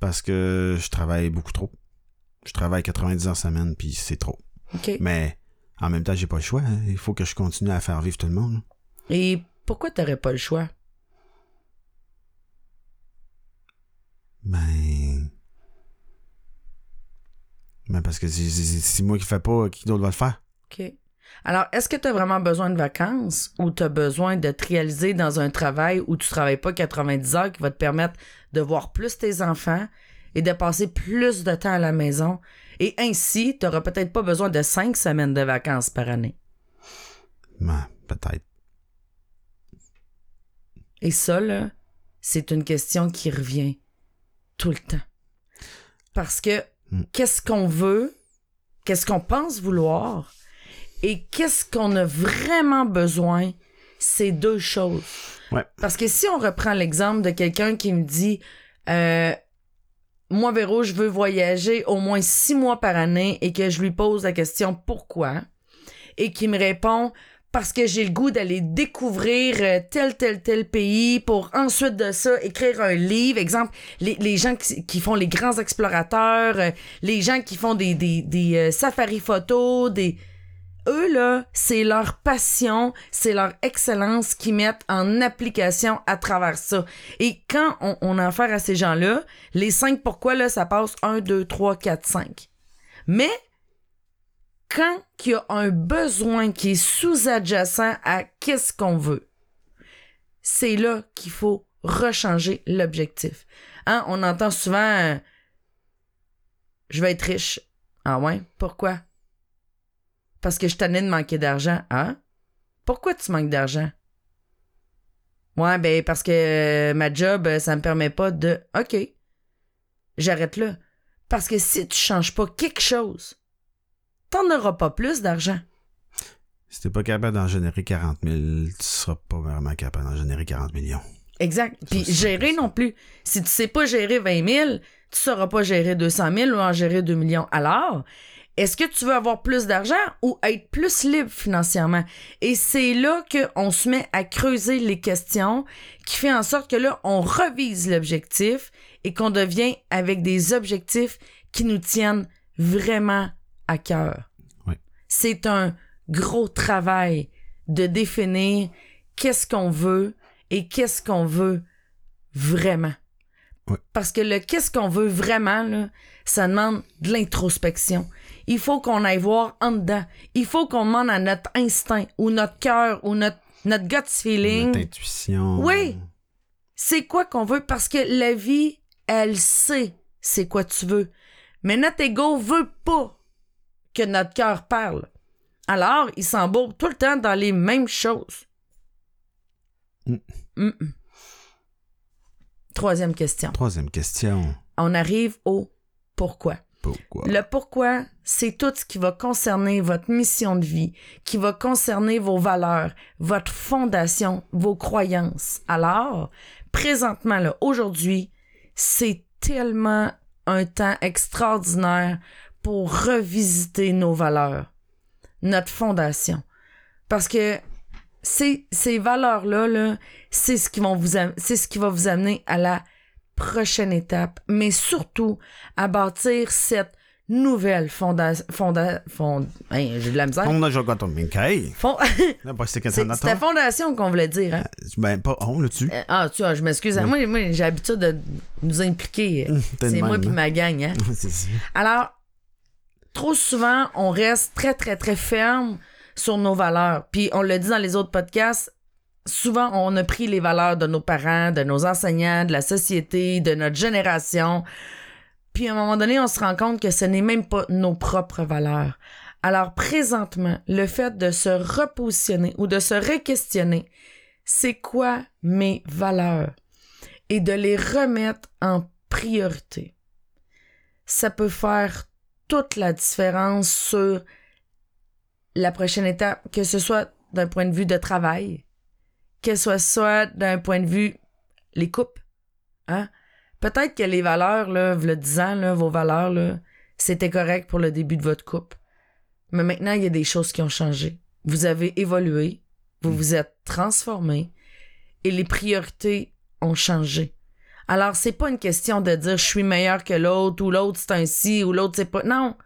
Parce que je travaille beaucoup trop. Je travaille 90 heures semaine, puis c'est trop. OK. Mais en même temps, j'ai pas le choix. hein. Il faut que je continue à faire vivre tout le monde. Et pourquoi t'aurais pas le choix? Ben. Ben parce que si moi qui fais pas, qui d'autre va le faire? OK. Alors, est-ce que tu as vraiment besoin de vacances ou tu as besoin de te réaliser dans un travail où tu travailles pas 90 heures qui va te permettre de voir plus tes enfants et de passer plus de temps à la maison? Et ainsi, tu n'auras peut-être pas besoin de cinq semaines de vacances par année. Ben, peut-être. Et ça, là, c'est une question qui revient tout le temps. Parce que Hmm. qu'est-ce qu'on veut, qu'est-ce qu'on pense vouloir? Et qu'est-ce qu'on a vraiment besoin, c'est deux choses. Ouais. Parce que si on reprend l'exemple de quelqu'un qui me dit euh, Moi, Véro, je veux voyager au moins six mois par année et que je lui pose la question pourquoi et qui me répond parce que j'ai le goût d'aller découvrir euh, tel, tel, tel pays pour ensuite de ça écrire un livre. Exemple, les, les gens qui, qui font les grands explorateurs, euh, les gens qui font des, des, des euh, safaris photos, des... Eux, là, c'est leur passion, c'est leur excellence qu'ils mettent en application à travers ça. Et quand on, on a affaire à ces gens-là, les cinq pourquoi, là, ça passe 1, 2, 3, 4, 5. Mais quand il y a un besoin qui est sous-adjacent à qu'est-ce qu'on veut, c'est là qu'il faut rechanger l'objectif. Hein, on entend souvent je vais être riche. Ah ouais, pourquoi? Parce que je t'en ai de manquer d'argent. Ah Pourquoi tu manques d'argent? Ouais, ben parce que euh, ma job euh, ça me permet pas de OK. J'arrête là. Parce que si tu changes pas quelque chose, t'en auras pas plus d'argent. Si t'es pas capable d'en générer 40 000, tu seras pas vraiment capable d'en générer 40 millions. Exact. Puis gérer non plus. Si tu sais pas gérer 20 000, tu sauras pas gérer 200 000 ou en gérer 2 millions. Alors, est-ce que tu veux avoir plus d'argent ou être plus libre financièrement? Et c'est là qu'on se met à creuser les questions qui fait en sorte que là, on revise l'objectif et qu'on devient avec des objectifs qui nous tiennent vraiment à cœur. Oui. C'est un gros travail de définir qu'est-ce qu'on veut et qu'est-ce qu'on veut vraiment. Oui. Parce que le qu'est-ce qu'on veut vraiment, là, ça demande de l'introspection. Il faut qu'on aille voir en dedans. Il faut qu'on demande à notre instinct ou notre cœur ou notre, notre gut feeling. Notre intuition. Oui. c'est quoi qu'on veut? Parce que la vie, elle sait c'est quoi tu veux. Mais notre ego veut pas que notre cœur parle. Alors, il s'embourbe tout le temps dans les mêmes choses. Mm. Troisième question. Troisième question. On arrive au pourquoi. Pourquoi? Le pourquoi, c'est tout ce qui va concerner votre mission de vie, qui va concerner vos valeurs, votre fondation, vos croyances. Alors, présentement, là, aujourd'hui, c'est tellement un temps extraordinaire pour revisiter nos valeurs, notre fondation. Parce que ces, ces valeurs-là, là, c'est ce qui vont vous am- c'est ce qui va vous amener à la prochaine étape, mais surtout à bâtir cette nouvelle fondation. Fonda, fond, j'ai de la misère. On a joué contre Minkei. Fond- Là, pas c'est que c'est t'en c'est la attends. fondation qu'on voulait dire. Hein? Ben, pas on là-dessus. Euh, Ah, tu vois, je m'excuse. Moi, moi j'ai l'habitude de nous impliquer. [LAUGHS] C'est moi puis hein. ma gang. Hein? [LAUGHS] Alors, trop souvent, on reste très, très, très ferme sur nos valeurs. Puis on le dit dans les autres podcasts, souvent, on a pris les valeurs de nos parents, de nos enseignants, de la société, de notre génération. Puis à un moment donné, on se rend compte que ce n'est même pas nos propres valeurs. Alors présentement, le fait de se repositionner ou de se re-questionner, c'est quoi mes valeurs? Et de les remettre en priorité. Ça peut faire toute la différence sur la prochaine étape, que ce soit d'un point de vue de travail, que ce soit d'un point de vue les coupes. Hein? Peut-être que les valeurs, là, le 10 ans, là, vos valeurs, là, c'était correct pour le début de votre couple. Mais maintenant, il y a des choses qui ont changé. vous avez évolué, vous vous êtes transformé et les priorités ont changé. Alors, c'est pas une question de dire je suis meilleur que l'autre ou l'autre c'est ainsi ou l'autre c'est pas. Non.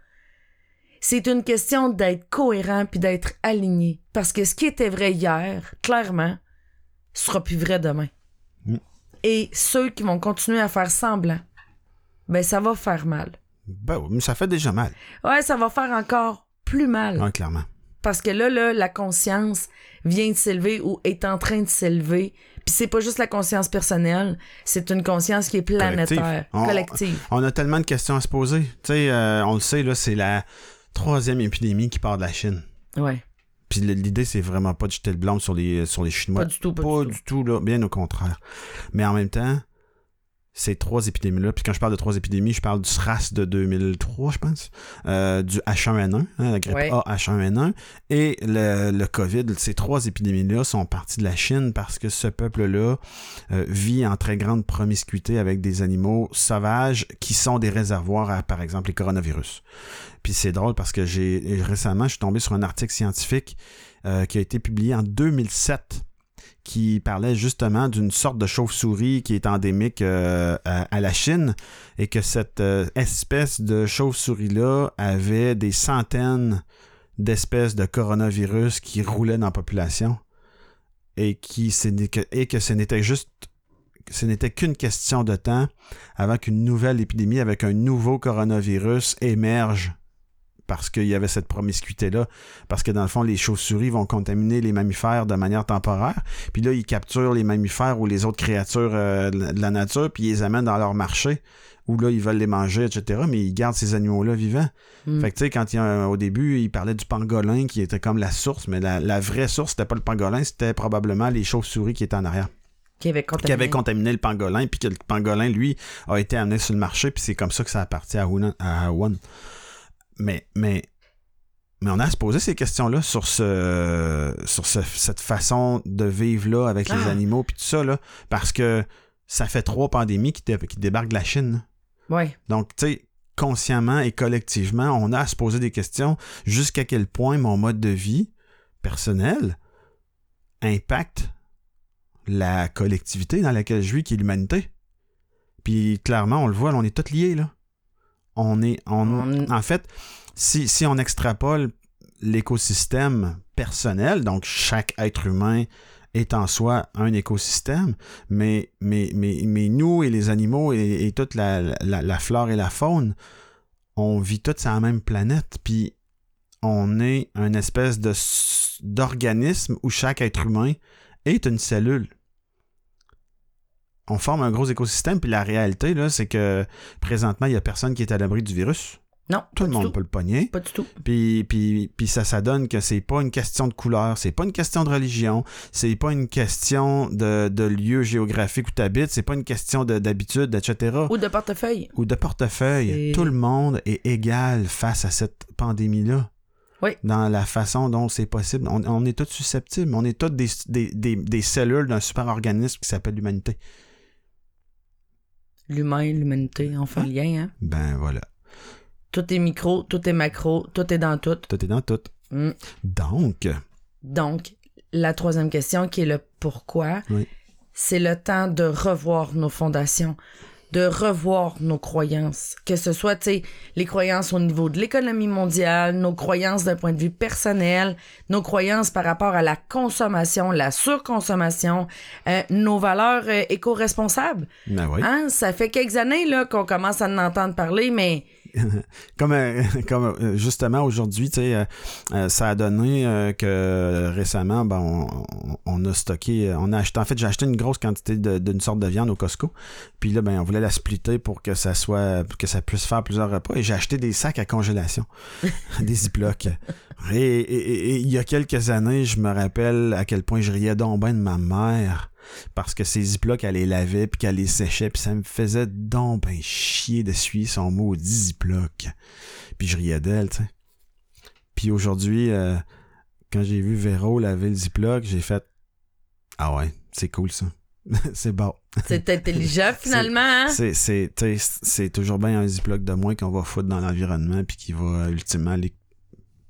C'est une question d'être cohérent puis d'être aligné. Parce que ce qui était vrai hier, clairement, sera plus vrai demain. Mm. Et ceux qui vont continuer à faire semblant, ben ça va faire mal. Ben oui, mais ça fait déjà mal. Ouais, ça va faire encore plus mal. Ouais, clairement. Parce que là, là, la conscience vient de s'élever ou est en train de s'élever. Puis c'est pas juste la conscience personnelle, c'est une conscience qui est planétaire, On- collective. On a tellement de questions à se poser. Tu sais, euh, on le sait, là, c'est la troisième épidémie qui part de la Chine. Ouais, Puis l'idée, c'est vraiment pas de jeter le blanc sur les, sur les Chinois. pas du tout, pas, Pas du tout. du tout, là. Bien au contraire. Mais en même temps, ces trois épidémies-là, puis quand je parle de trois épidémies, je parle du SRAS de 2003, je pense, euh, du H1N1, hein, la grippe Ouais. A H1N1, et le, le COVID. Ces trois épidémies-là sont parties de la Chine parce que ce peuple-là euh, vit en très grande promiscuité avec des animaux sauvages qui sont des réservoirs à, par exemple, les coronavirus. Puis c'est drôle parce que j'ai récemment, je suis tombé sur un article scientifique euh, qui a été publié en 2007 qui parlait justement d'une sorte de chauve-souris qui est endémique euh, à, la Chine et que cette euh, espèce de chauve-souris-là avait des centaines d'espèces de coronavirus qui roulaient dans la population et, qui, que ce n'était juste ce n'était qu'une question de temps avant qu'une nouvelle épidémie avec un nouveau coronavirus émerge parce qu'il y avait cette promiscuité-là. Parce que dans le fond, les chauves-souris vont contaminer les mammifères de manière temporaire. Puis là, ils capturent les mammifères ou les autres créatures euh, de la nature, puis ils les amènent dans leur marché, où là, ils veulent les manger, etc. Mais ils gardent ces animaux-là vivants. Mm. Fait que, tu sais, quand il au début, ils parlaient du pangolin qui était comme la source, mais la, la vraie source, c'était pas le pangolin, c'était probablement les chauves-souris qui étaient en arrière Qui avait contaminé. qui avait contaminé le pangolin, puis que le pangolin, lui, a été amené sur le marché, puis c'est comme ça que ça a parti à. À Wuhan. Mais, mais, mais on a à se poser ces questions-là sur, ce, sur ce- cette façon de vivre-là avec les Ah. animaux, puis tout ça, là, parce que ça fait trois pandémies qui, dé- qui débarquent de la Chine. Ouais. Donc, tu sais, consciemment et collectivement, on a à se poser des questions jusqu'à quel point mon mode de vie personnel impacte la collectivité dans laquelle je vis, qui est l'humanité. Puis clairement, on le voit, là, on est tous liés, là. On est. On, On- En fait, si, si on extrapole l'écosystème personnel, donc chaque être humain est en soi un écosystème, mais, mais, mais, mais nous et les animaux et, et toute la, la, la flore et la faune, on vit tous sur la même planète, puis on est une espèce de d'organisme où chaque être humain est une cellule. On forme un gros écosystème, puis la réalité, là, c'est que présentement, il n'y a personne qui est à l'abri du virus. Non. Tout le monde tout. peut le pogner. Pas du tout. Puis, puis, puis ça, ça donne que c'est pas une question de couleur, c'est pas une question de religion, c'est pas une question de, de lieu géographique où tu habites, c'est pas une question de- d'habitude, etc. Ou de portefeuille. Ou de portefeuille. Tout le monde est égal face à cette pandémie-là. Oui. Dans la façon dont c'est possible. On, on est tous susceptibles. On est tous des, des, des, des cellules d'un super organisme qui s'appelle l'humanité. L'humain, l'humanité, on fait un lien, hein. Ben voilà. Tout est micro, tout est macro, tout est dans tout. Tout est dans tout. Mm. Donc, Donc, la troisième question qui est le pourquoi, Oui. c'est le temps de revoir nos fondations, de revoir nos croyances, que ce soit, les croyances au niveau de l'économie mondiale, nos croyances d'un point de vue personnel, nos croyances par rapport à la consommation, la surconsommation, euh, nos valeurs euh, éco-responsables. ben oui. Hein? Ça fait quelques années là qu'on commence à en entendre parler, mais [LAUGHS] comme, euh, comme euh, justement aujourd'hui, tu sais, euh, ça a donné que récemment, ben, on, a stocké, on a acheté, en fait, j'ai acheté une grosse quantité d'une sorte de viande au Costco. Puis là, ben, on voulait la splitter pour que ça soit, que ça puisse faire plusieurs repas. Et j'ai acheté des sacs à congélation, [LAUGHS] des ziplocs. Et, il y a quelques années, je me rappelle à quel point je riais donc de ma mère. Parce que ces ziplocs, elle les lavait, puis qu'elle les séchait, puis ça me faisait donc ben chier d'essuyer son maudit ziploc. Puis je riais d'elle, tu sais. Puis aujourd'hui, euh, quand j'ai vu Véro laver le ziploc, j'ai fait Ah ouais, c'est cool ça. [LAUGHS] c'est bon. c'est [LAUGHS] intelligent finalement. Hein? C'est, toujours bien un ziploc de moins qu'on va foutre dans l'environnement puis qui va ultimement aller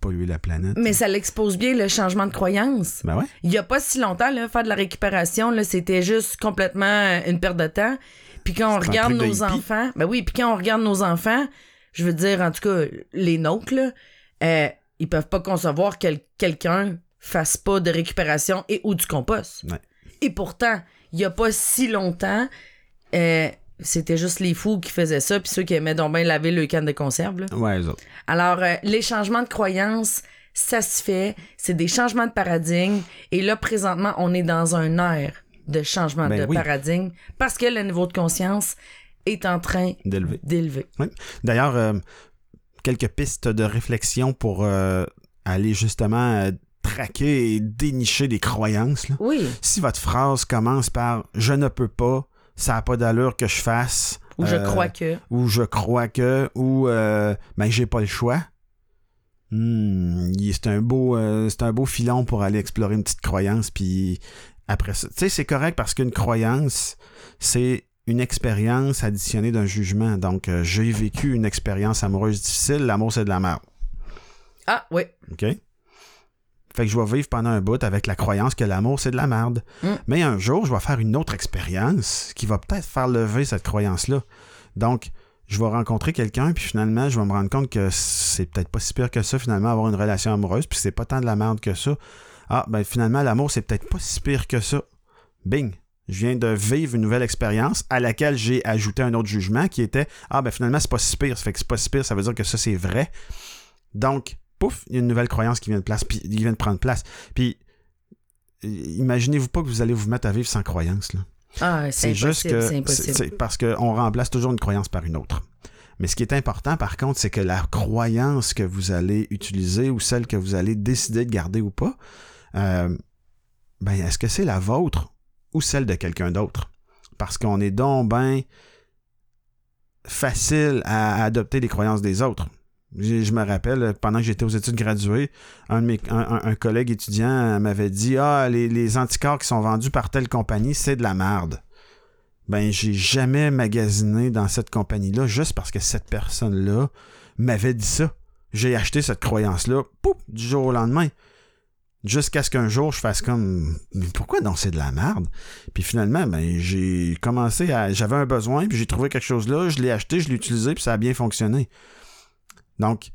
polluer la planète. Mais ça l'expose bien le changement de croyance. Ben ouais. Il y a pas si longtemps, là, faire de la récupération, là, c'était juste complètement euh, une perte de temps. Puis quand on regarde nos enfants, ben oui, puis quand on regarde nos enfants, je veux dire, en tout cas, les nôtres, là, euh, ils peuvent pas concevoir que quelqu'un fasse pas de récupération et ou du compost. Ouais. Et pourtant, il y a pas si longtemps, euh, c'était juste les fous qui faisaient ça, puis ceux qui aimaient donc bien laver le canne de conserve. là. Ouais, les autres. Alors, euh, les changements de croyances, ça se fait. C'est des changements de paradigme. Et là, présentement, on est dans un air de changement Ben de oui. paradigme parce que le niveau de conscience est en train D'élever. d'élever. D'ailleurs, euh, quelques pistes de réflexion pour euh, aller justement traquer et dénicher des croyances. là. Oui. Si votre phrase commence par je ne peux pas, ça n'a pas d'allure que je fasse. Ou je euh, crois que. Ou je crois que, ou euh, ben j'ai pas le choix. Hmm, c'est un beau euh, c'est un beau filon pour aller explorer une petite croyance puis après ça tu sais c'est correct parce qu'une croyance c'est une expérience additionnée d'un jugement donc euh, j'ai vécu une expérience amoureuse difficile l'amour c'est de la merde Ah, oui. OK? Fait que je vais vivre pendant un bout avec la croyance que l'amour c'est de la merde Mm. mais un jour je vais faire une autre expérience qui va peut-être faire lever cette croyance là donc je vais rencontrer quelqu'un, puis finalement, je vais me rendre compte que c'est peut-être pas si pire que ça, finalement, avoir une relation amoureuse, puis c'est pas tant de la merde que ça. Ah, ben finalement, l'amour, c'est peut-être pas si pire que ça. Bing! Je viens de vivre une nouvelle expérience à laquelle j'ai ajouté un autre jugement qui était Ah, ben finalement, c'est pas si pire. Ça fait que c'est pas si pire, ça veut dire que ça, c'est vrai. Donc, pouf, il y a une nouvelle croyance qui vient de place, puis qui vient de prendre place. Puis, imaginez-vous pas que vous allez vous mettre à vivre sans croyance, là. Ah, c'est juste que c'est parce qu'on remplace toujours une croyance par une autre. Mais ce qui est important, par contre, c'est que la croyance que vous allez utiliser ou celle que vous allez décider de garder ou pas, euh, ben, est-ce que c'est la vôtre ou celle de quelqu'un d'autre? Parce qu'on est donc ben facile à adopter les croyances des autres. Je, me rappelle, pendant que j'étais aux études graduées, un, collègue étudiant m'avait dit Ah, les, anticorps qui sont vendus par telle compagnie, c'est de la merde. Ben, j'ai jamais magasiné dans cette compagnie-là juste parce que cette personne-là m'avait dit ça. J'ai acheté cette croyance-là, pouf, du jour au lendemain. Jusqu'à ce qu'un jour, je fasse comme Mais pourquoi donc c'est de la merde? Puis finalement, ben, j'ai commencé à. J'avais un besoin, puis j'ai trouvé quelque chose là, je l'ai acheté, je l'ai utilisé, puis ça a bien fonctionné. Donc,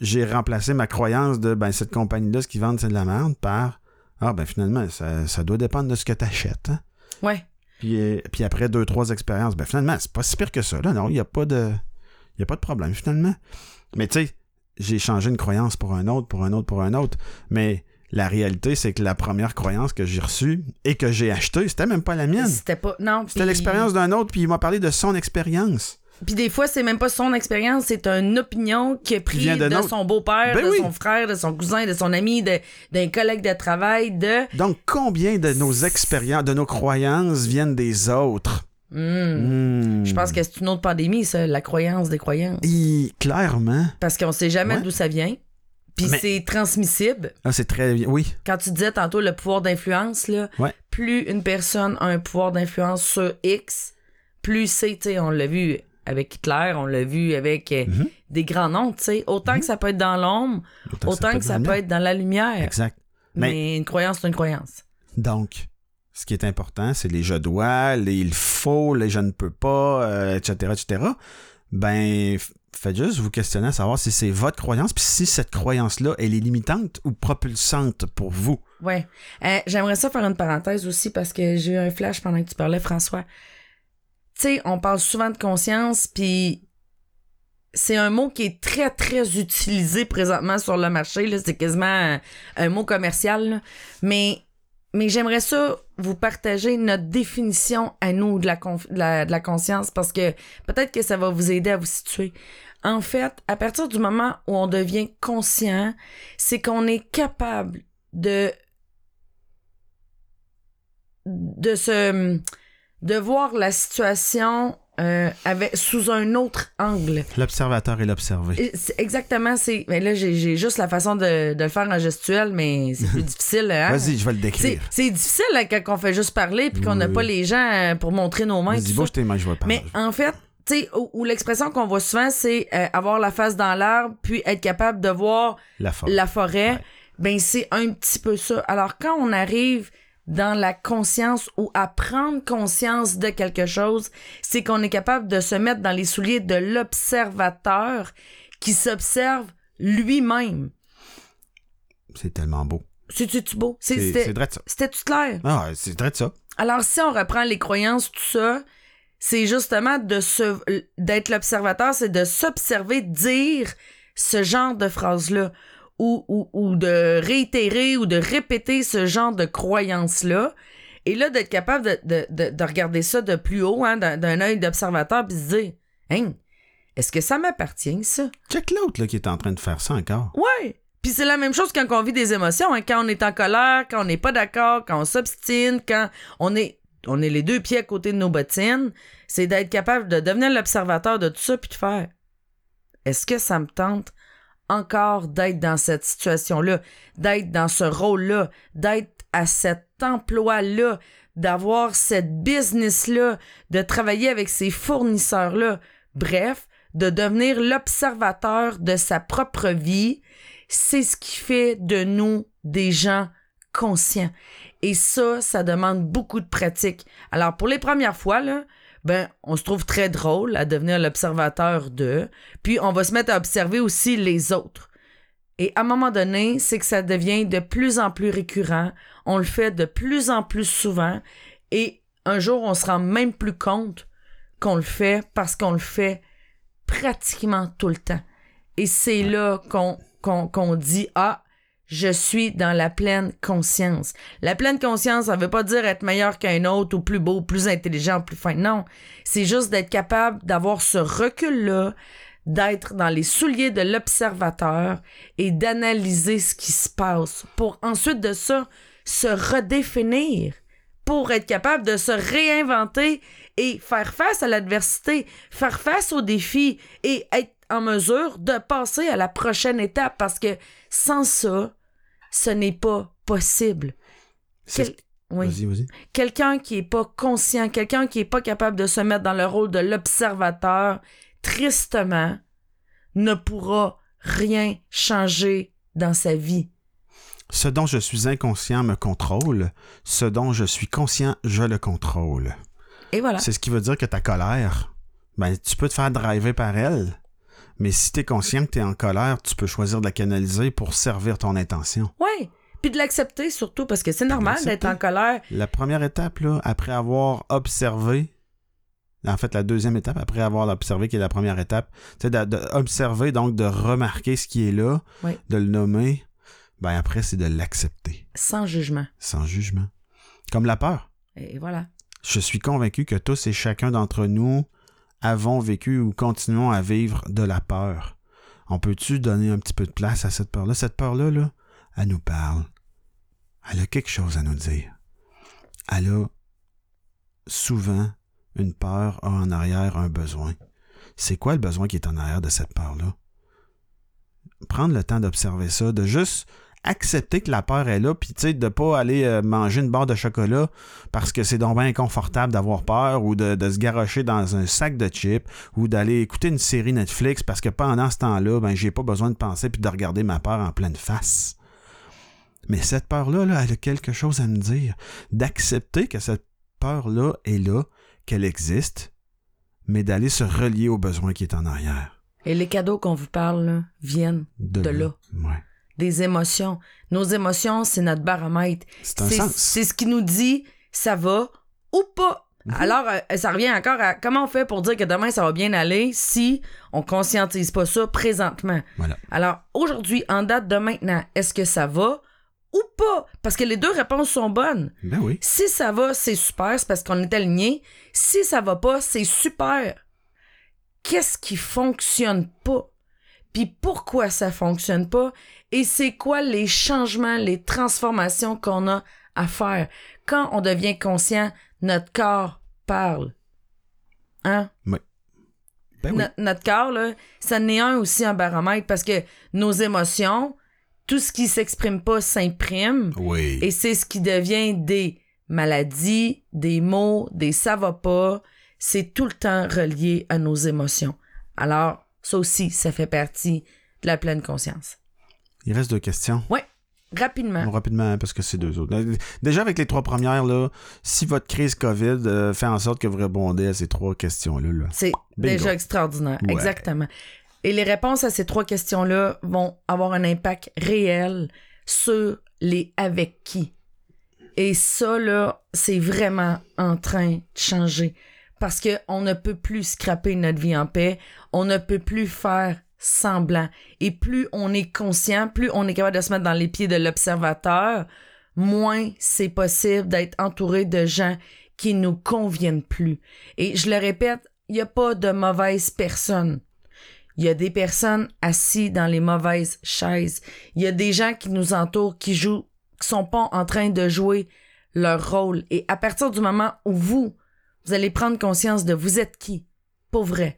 j'ai remplacé ma croyance de ben cette compagnie-là, ce qu'ils vendent, c'est de la merde, par Ah ben finalement, ça, ça doit dépendre de ce que tu achètes. Hein? Ouais. Puis, euh, puis après deux, trois expériences, ben finalement, c'est pas si pire que ça. Là, non, il n'y a pas de. Il y a pas de problème, finalement. Mais tu sais, j'ai changé une croyance pour un autre, pour un autre, pour un autre. Mais la réalité, c'est que la première croyance que j'ai reçue et que j'ai achetée, c'était même pas la mienne. C'était pas. Non. C'était puis- l'expérience d'un autre, puis il m'a parlé de son expérience. Puis des fois, c'est même pas son expérience, c'est une opinion qui est prise de, de notre- son beau-père, Ben de oui. son frère, de son cousin, de son ami, d'un collègue de travail, de. Donc, combien de nos expériences, de nos croyances viennent des autres? Hmm. Hmm. Je pense que c'est une autre pandémie, ça, la croyance des croyances. Et clairement. Parce qu'on sait jamais Ouais. d'où ça vient. Puis Mais- c'est transmissible. Ah, c'est très. Oui. Quand tu disais tantôt le pouvoir d'influence, là, Ouais. plus une personne a un pouvoir d'influence sur X, plus c'est, tu sais, on l'a vu avec Hitler, on l'a vu avec euh, Mhm. des grands noms, tu sais. Autant que ça peut être dans l'ombre, autant que ça peut être dans la lumière. Exact. Mais, Mais- une croyance, c'est une croyance. Donc, ce qui est important, c'est les je dois, les il faut, les je ne peux pas, euh, etc., etc. Ben, faites juste vous questionner à savoir si c'est votre croyance, puis si cette croyance-là, elle est limitante ou propulsante pour vous. Ouais. Euh, J'aimerais ça faire une parenthèse aussi parce que j'ai eu un flash pendant que tu parlais, François. Tu sais, on parle souvent de conscience, puis c'est un mot qui est très, très utilisé présentement sur le marché. C'est quasiment un, mot commercial. Mais, mais j'aimerais ça vous partager notre définition à nous de la, conf- de la, de la conscience parce que peut-être que ça va vous aider à vous situer. En fait, à partir du moment où on devient conscient, c'est qu'on est capable de de se de voir la situation euh, avec sous un autre angle. L'observateur et l'observé. Exactement, c'est. Mais là, j'ai juste la façon de, de le faire en gestuel, mais c'est plus [LAUGHS] difficile. Hein? Vas-y, je vais le décrire. c'est difficile là, quand on fait juste parler puis qu'on n'a Oui. pas les gens euh, pour montrer nos mains. Tes mains, je vais parler. Mais en fait, tu sais, ou, ou l'expression qu'on voit souvent, c'est euh, avoir la face dans l'arbre, puis être capable de voir La forêt. Ouais. Ben, c'est un petit peu ça. Alors, quand on arrive dans la conscience ou à prendre conscience de quelque chose, c'est qu'on est capable de se mettre dans les souliers de l'observateur qui s'observe lui-même. C'est tellement beau. C'est-tu beau? C'était c'était-tu clair? Ah, c'est vrai de ça. Alors, si on reprend les croyances, tout ça, c'est justement de se, d'être l'observateur, c'est de s'observer dire ce genre de phrase-là, ou, ou, ou de réitérer ou de répéter ce genre de croyances-là. Et là, d'être capable de, de, de, de regarder ça de plus haut, hein, d'un, œil d'observateur, puis se dire, hein, est-ce que ça m'appartient, ça? Check l'autre là, qui est en train de faire ça encore. Ouais. Puis c'est la même chose quand on vit des émotions, hein, quand on est en colère, quand on n'est pas d'accord, quand on s'obstine, quand on est on est les deux pieds à côté de nos bottines, c'est d'être capable de devenir l'observateur de tout ça puis de faire est-ce que ça me tente encore d'être dans cette situation-là, d'être dans ce rôle-là, d'être à cet emploi-là, d'avoir cette business-là, de travailler avec ces fournisseurs-là. Bref, de devenir l'observateur de sa propre vie, c'est ce qui fait de nous des gens conscients. Et ça, ça demande beaucoup de pratique. Alors, pour les premières fois, là, ben, on se trouve très drôle à devenir l'observateur de, puis on va se mettre à observer aussi les autres. Et à un moment donné, c'est que ça devient de plus en plus récurrent, on le fait de plus en plus souvent, et un jour, on se rend même plus compte qu'on le fait parce qu'on le fait pratiquement tout le temps. Et c'est là qu'on qu'on qu'on dit, ah, je suis dans la pleine conscience. La pleine conscience, ça veut pas dire être meilleur qu'un autre ou plus beau, plus intelligent, plus fin. Non. C'est juste d'être capable d'avoir ce recul-là, d'être dans les souliers de l'observateur et d'analyser ce qui se passe pour ensuite de ça se redéfinir pour être capable de se réinventer et faire face à l'adversité, faire face aux défis et être en mesure de passer à la prochaine étape parce que sans ça, ce n'est pas possible. C'est- Quel- Oui. Vas-y, vas-y. Quelqu'un qui est pas conscient, quelqu'un qui est pas capable de se mettre dans le rôle de l'observateur, tristement, ne pourra rien changer dans sa vie. Ce dont je suis inconscient me contrôle. Ce dont je suis conscient, je le contrôle. Et voilà. C'est ce qui veut dire que ta colère, ben, tu peux te faire driver par elle. Mais si tu es conscient que tu es en colère, tu peux choisir de la canaliser pour servir ton intention. Oui. Puis de l'accepter surtout parce que c'est normal d'être en colère. La première étape, là, après avoir observé, en fait, la deuxième étape, après avoir observé, qui est la première étape, c'est d'observer, donc de remarquer ce qui est là, Oui. de le nommer, ben après, c'est de l'accepter, Sans jugement. sans jugement. Comme la peur. Et voilà. Je suis convaincu que tous et chacun d'entre nous avons vécu ou continuons à vivre de la peur. On peut-tu donner un petit peu de place à cette peur-là? Cette peur-là, là, elle nous parle. Elle a quelque chose à nous dire. Elle a souvent une peur a en arrière un besoin. C'est quoi le besoin qui est en arrière de cette peur-là? Prendre le temps d'observer ça, de juste accepter que la peur est là, puis tu sais, de pas aller euh, manger une barre de chocolat parce que c'est donc bien inconfortable d'avoir peur ou de, de se garrocher dans un sac de chips ou d'aller écouter une série Netflix parce que pendant ce temps-là, ben j'ai pas besoin de penser puis de regarder ma peur en pleine face. Mais cette peur-là, là, elle a quelque chose à me dire. D'accepter que cette peur-là est là, qu'elle existe, mais d'aller se relier au besoin qui est en arrière. Et les cadeaux qu'on vous parle là, viennent De, De là. Ouais. Des émotions. Nos émotions, c'est notre baromètre. C'est ce qui nous dit ça va ou pas. Mhm. Alors, euh, ça revient encore à comment on fait pour dire que demain ça va bien aller si on conscientise pas ça présentement. Voilà. Alors, aujourd'hui, en date de maintenant, est-ce que ça va ou pas? Parce que les deux réponses sont bonnes. Ben oui. Si ça va, c'est super, c'est parce qu'on est aligné. Si ça va pas, c'est super. Qu'est-ce qui fonctionne pas? Puis pourquoi ça fonctionne pas? Et c'est quoi les changements, les transformations qu'on a à faire? Quand on devient conscient, notre corps parle. Hein? Ben oui. No- notre corps, là, ça n'est un aussi un baromètre parce que nos émotions, tout ce qui s'exprime pas s'imprime. Oui. Et c'est ce qui devient des maladies, des maux, des ça va pas. c'est tout le temps relié à nos émotions. Alors, ça aussi, ça fait partie de la pleine conscience. Il reste deux questions. Oui, rapidement. Bon, rapidement, hein, parce que c'est deux autres. Déjà, avec les trois premières, là, si votre crise COVID euh, fait en sorte que vous répondez à ces trois questions-là, là. C'est déjà extraordinaire. Ouais. Exactement. Et les réponses à ces trois questions-là vont avoir un impact réel sur les avec qui. Et ça, là, c'est vraiment en train de changer. Parce qu'on ne peut plus scraper notre vie en paix. On ne peut plus faire semblant. Et plus on est conscient, plus on est capable de se mettre dans les pieds de l'observateur, moins c'est possible d'être entouré de gens qui nous conviennent plus. Et je le répète, il n'y a pas de mauvaise personne. Il y a des personnes assises dans les mauvaises chaises. Il y a des gens qui nous entourent, qui jouent, qui sont pas en train de jouer leur rôle. Et à partir du moment où vous, vous allez prendre conscience de vous êtes qui, pour vrai,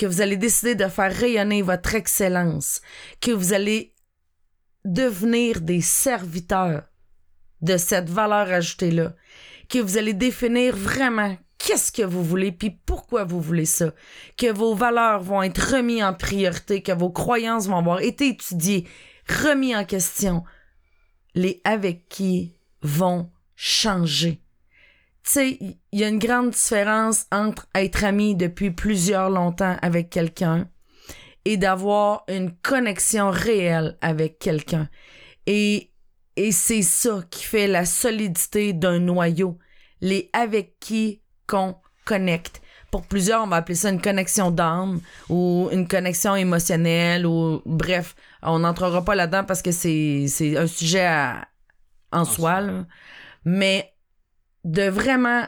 que vous allez décider de faire rayonner votre excellence, que vous allez devenir des serviteurs de cette valeur ajoutée-là, que vous allez définir vraiment qu'est-ce que vous voulez puis pourquoi vous voulez ça, que vos valeurs vont être remises en priorité, que vos croyances vont avoir été étudiées, remis en question, les avec qui vont changer. Tu sais, il y a une grande différence entre être ami depuis plusieurs longtemps avec quelqu'un et d'avoir une connexion réelle avec quelqu'un. Et, et c'est ça qui fait la solidité d'un noyau. Les avec qui qu'on connecte. Pour plusieurs, on va appeler ça une connexion d'âme ou une connexion émotionnelle ou bref, on n'entrera pas là-dedans parce que c'est, c'est un sujet à- en soi. là. Mais de vraiment,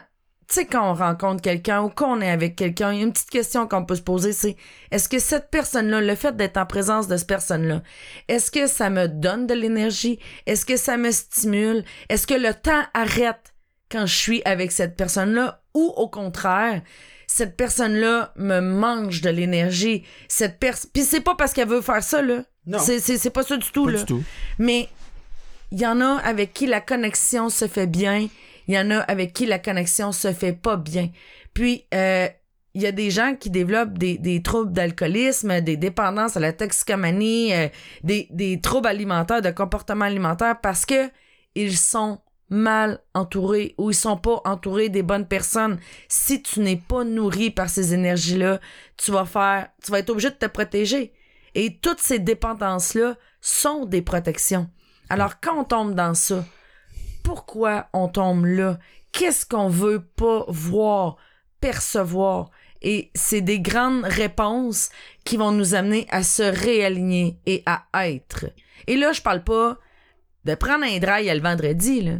tu sais, quand on rencontre quelqu'un ou qu'on est avec quelqu'un, il y a une petite question qu'on peut se poser, c'est est-ce que cette personne-là, le fait d'être en présence de cette personne-là, est-ce que ça me donne de l'énergie? Est-ce que ça me stimule? Est-ce que le temps arrête quand je suis avec cette personne-là? Ou au contraire, cette personne-là me mange de l'énergie. Cette personne. Puis c'est pas parce qu'elle veut faire ça, là. Non. C'est, pas ça du tout, Pas là. du tout. Mais il y en a avec qui la connexion se fait bien, il y en a avec qui la connexion se fait pas bien. Puis euh, il y a des gens qui développent des, des troubles d'alcoolisme, des dépendances à la toxicomanie, euh, des, des troubles alimentaires, de comportement alimentaire parce que ils sont mal entourés ou ils sont pas entourés des bonnes personnes. Si tu n'es pas nourri par ces énergies-là, tu vas faire, tu vas être obligé de te protéger. Et toutes ces dépendances-là sont des protections. Alors, quand on tombe dans ça, pourquoi on tombe là? Qu'est-ce qu'on veut pas voir, percevoir? Et c'est des grandes réponses qui vont nous amener à se réaligner et à être. Et là, je parle pas de prendre un dry le vendredi, là.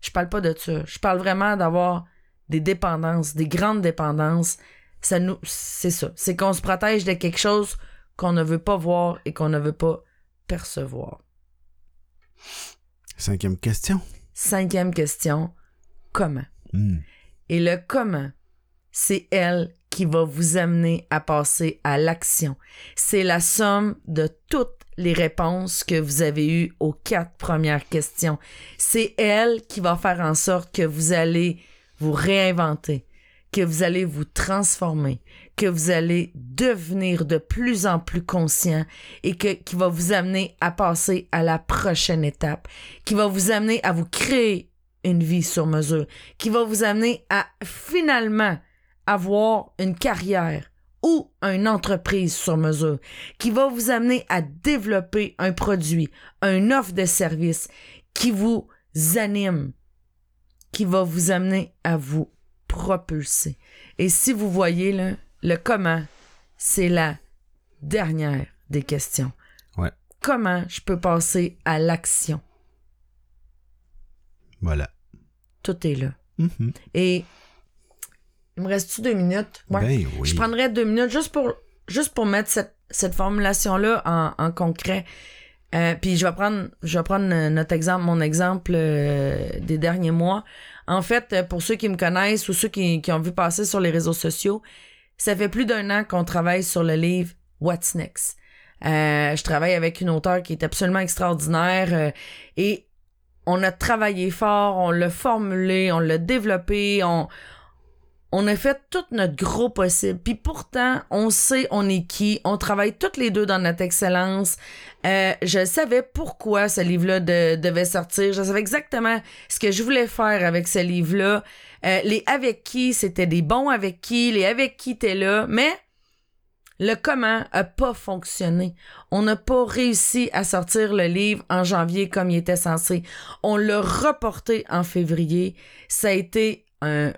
Je parle pas de ça. Je parle vraiment d'avoir des dépendances, des grandes dépendances. C'est ça. C'est qu'on se protège de quelque chose qu'on ne veut pas voir et qu'on ne veut pas percevoir. Cinquième question. Cinquième question, comment? Hmm. Et le comment, c'est elle qui va vous amener à passer à l'action. C'est la somme de toutes les réponses que vous avez eues aux quatre premières questions. C'est elle qui va faire en sorte que vous allez vous réinventer, que vous allez vous transformer, que vous allez devenir de plus en plus conscient et que, qui va vous amener à passer à la prochaine étape, qui va vous amener à vous créer une vie sur mesure, qui va vous amener à finalement avoir une carrière ou une entreprise sur mesure, qui va vous amener à développer un produit, une offre de service qui vous anime, qui va vous amener à vous propulser. Et si vous voyez là, le comment, c'est la dernière des questions. Ouais. Comment je peux passer à l'action? Voilà. Tout est là. Mhm. Et il me reste-tu deux minutes? Ouais. Ben oui. Je prendrais deux minutes juste pour, juste pour mettre cette, cette formulation-là en, en concret. Euh, puis je vais prendre, je vais prendre notre exemple, mon exemple euh, des derniers mois. En fait, euh, pour ceux qui me connaissent ou ceux qui, ont vu passer sur les réseaux sociaux, ça fait plus d'un an qu'on travaille sur le livre What's Next? Euh, je travaille avec une auteure qui est absolument extraordinaire euh, et on a travaillé fort, on l'a formulé, on l'a développé, on, On a fait tout notre gros possible. Puis pourtant, on sait on est qui. On travaille toutes les deux dans notre excellence. Euh, je savais pourquoi ce livre-là devait sortir. Je savais exactement ce que je voulais faire avec ce livre-là. Euh, les avec qui, c'était des bons avec qui. Les avec qui t'es là. Mais le comment a pas fonctionné. On n'a pas réussi à sortir le livre en janvier comme il était censé. On l'a reporté en février. Ça a été un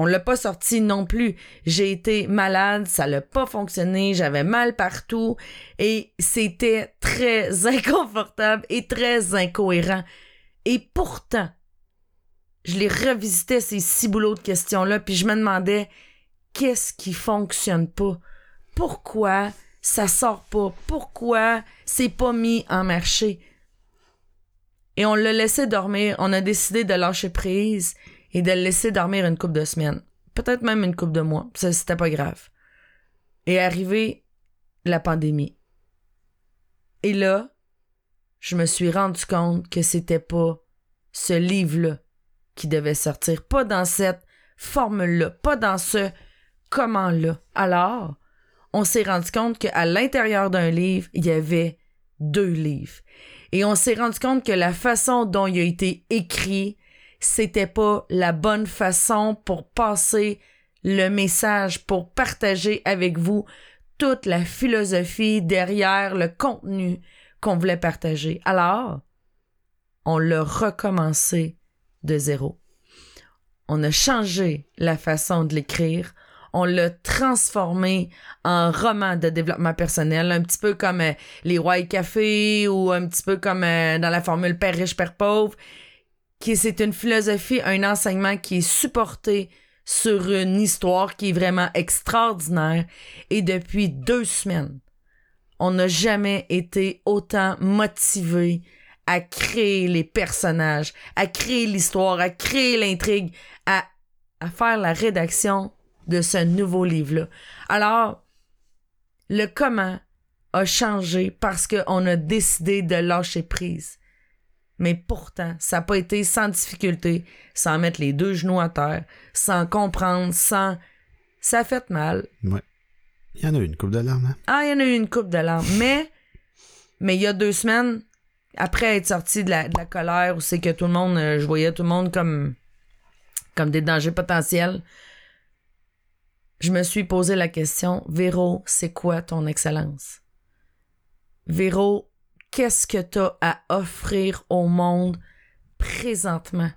on l'a pas sorti non plus. J'ai été malade, ça l'a pas fonctionné, j'avais mal partout et c'était très [LAUGHS] inconfortable et très incohérent. Et pourtant, je les revisitais ces six boulots de questions-là, puis je me demandais qu'est-ce qui fonctionne pas? Pourquoi ça sort pas? Pourquoi c'est pas mis en marché? Et on l'a laissé dormir, on a décidé de lâcher prise et de le laisser dormir une coupe de semaines. Peut-être même une coupe de mois. Ça, c'était pas grave. Et arrivé la pandémie. Et là, je me suis rendu compte que c'était pas ce livre-là qui devait sortir. Pas dans cette formule-là. Pas dans ce comment-là. Alors, on s'est rendu compte qu'à l'intérieur d'un livre, il y avait deux livres. Et on s'est rendu compte que la façon dont il a été écrit, c'était pas la bonne façon pour passer le message, pour partager avec vous toute la philosophie derrière le contenu qu'on voulait partager. Alors, on l'a recommencé de zéro. On a changé la façon de l'écrire. On l'a transformé en roman de développement personnel, un petit peu comme euh, les Rois Café ou un petit peu comme euh, dans la formule Père riche, Père pauvre qui c'est une philosophie, un enseignement qui est supporté sur une histoire qui est vraiment extraordinaire. Et depuis deux semaines, on n'a jamais été autant motivé à créer les personnages, à créer l'histoire, à créer l'intrigue, à, à faire la rédaction de ce nouveau livre-là. Alors, le comment a changé parce qu'on a décidé de lâcher prise. Mais pourtant, ça n'a pas été sans difficulté, sans mettre les deux genoux à terre, sans comprendre, sans. Ça a fait mal. Ouais. Il y en a eu une coupe de larmes, hein? Ah, il y en a eu une coupe de larmes. Mais, mais il y a deux semaines, après être sorti de la, de la colère, où c'est que tout le monde, euh, je voyais tout le monde comme, comme des dangers potentiels, je me suis posé la question, Véro, c'est quoi ton excellence? Véro, qu'est-ce que tu as à offrir au monde présentement?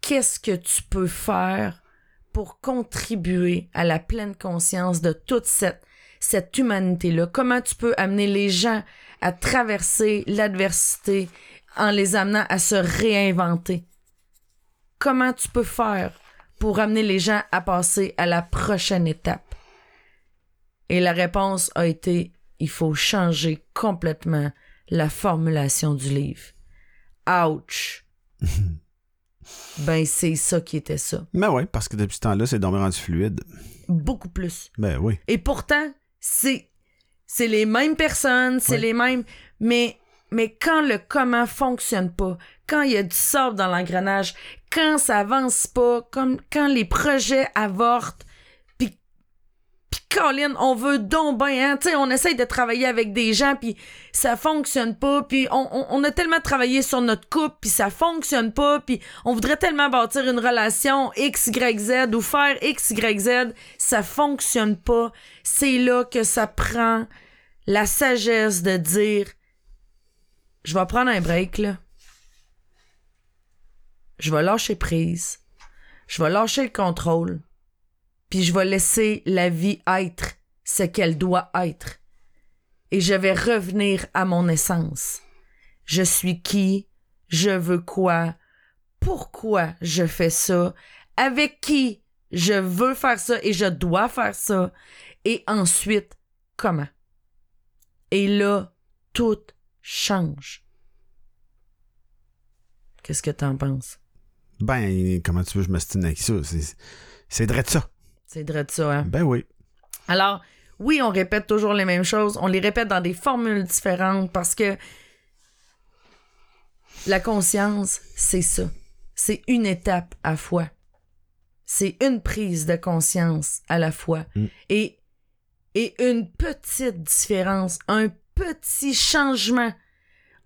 Qu'est-ce que tu peux faire pour contribuer à la pleine conscience de toute cette, cette humanité-là? Comment tu peux amener les gens à traverser l'adversité en les amenant à se réinventer? Comment tu peux faire pour amener les gens à passer à la prochaine étape? Et la réponse a été il faut changer complètement la formulation du livre. Ouch! [LAUGHS] ben, c'est ça qui était ça. Ben oui, parce que depuis ce temps-là, c'est dormir rendu fluide. Beaucoup plus. Ben oui. Et pourtant, c'est, c'est les mêmes personnes, c'est les mêmes. Mais, mais quand le comment fonctionne pas, quand il y a du sable dans l'engrenage, quand ça avance pas, comme quand les projets avortent, Colin, on veut donc bien, hein? On essaye de travailler avec des gens, puis ça fonctionne pas, puis on, a tellement travaillé sur notre couple, puis ça fonctionne pas, puis on voudrait tellement bâtir une relation X, Y, Z ou faire X, Y, Z, ça fonctionne pas. C'est là que ça prend la sagesse de dire, je vais prendre un break, là. Je vais lâcher prise. Je vais lâcher le contrôle puis je vais laisser la vie être ce qu'elle doit être. Et je vais revenir à mon essence. Je suis qui, je veux quoi, pourquoi je fais ça, avec qui je veux faire ça et je dois faire ça, et ensuite comment. Et là, tout change. Qu'est-ce que t'en penses? Ben, comment tu veux je m'estime avec ça? C'est vrai de ça. C'est vrai de ça, hein? Ben oui. Alors, oui, on répète toujours les mêmes choses. On les répète dans des formules différentes parce que la conscience, c'est ça. C'est une étape à fois. C'est une prise de conscience à la fois. Mm. Et, et une petite différence, un petit changement,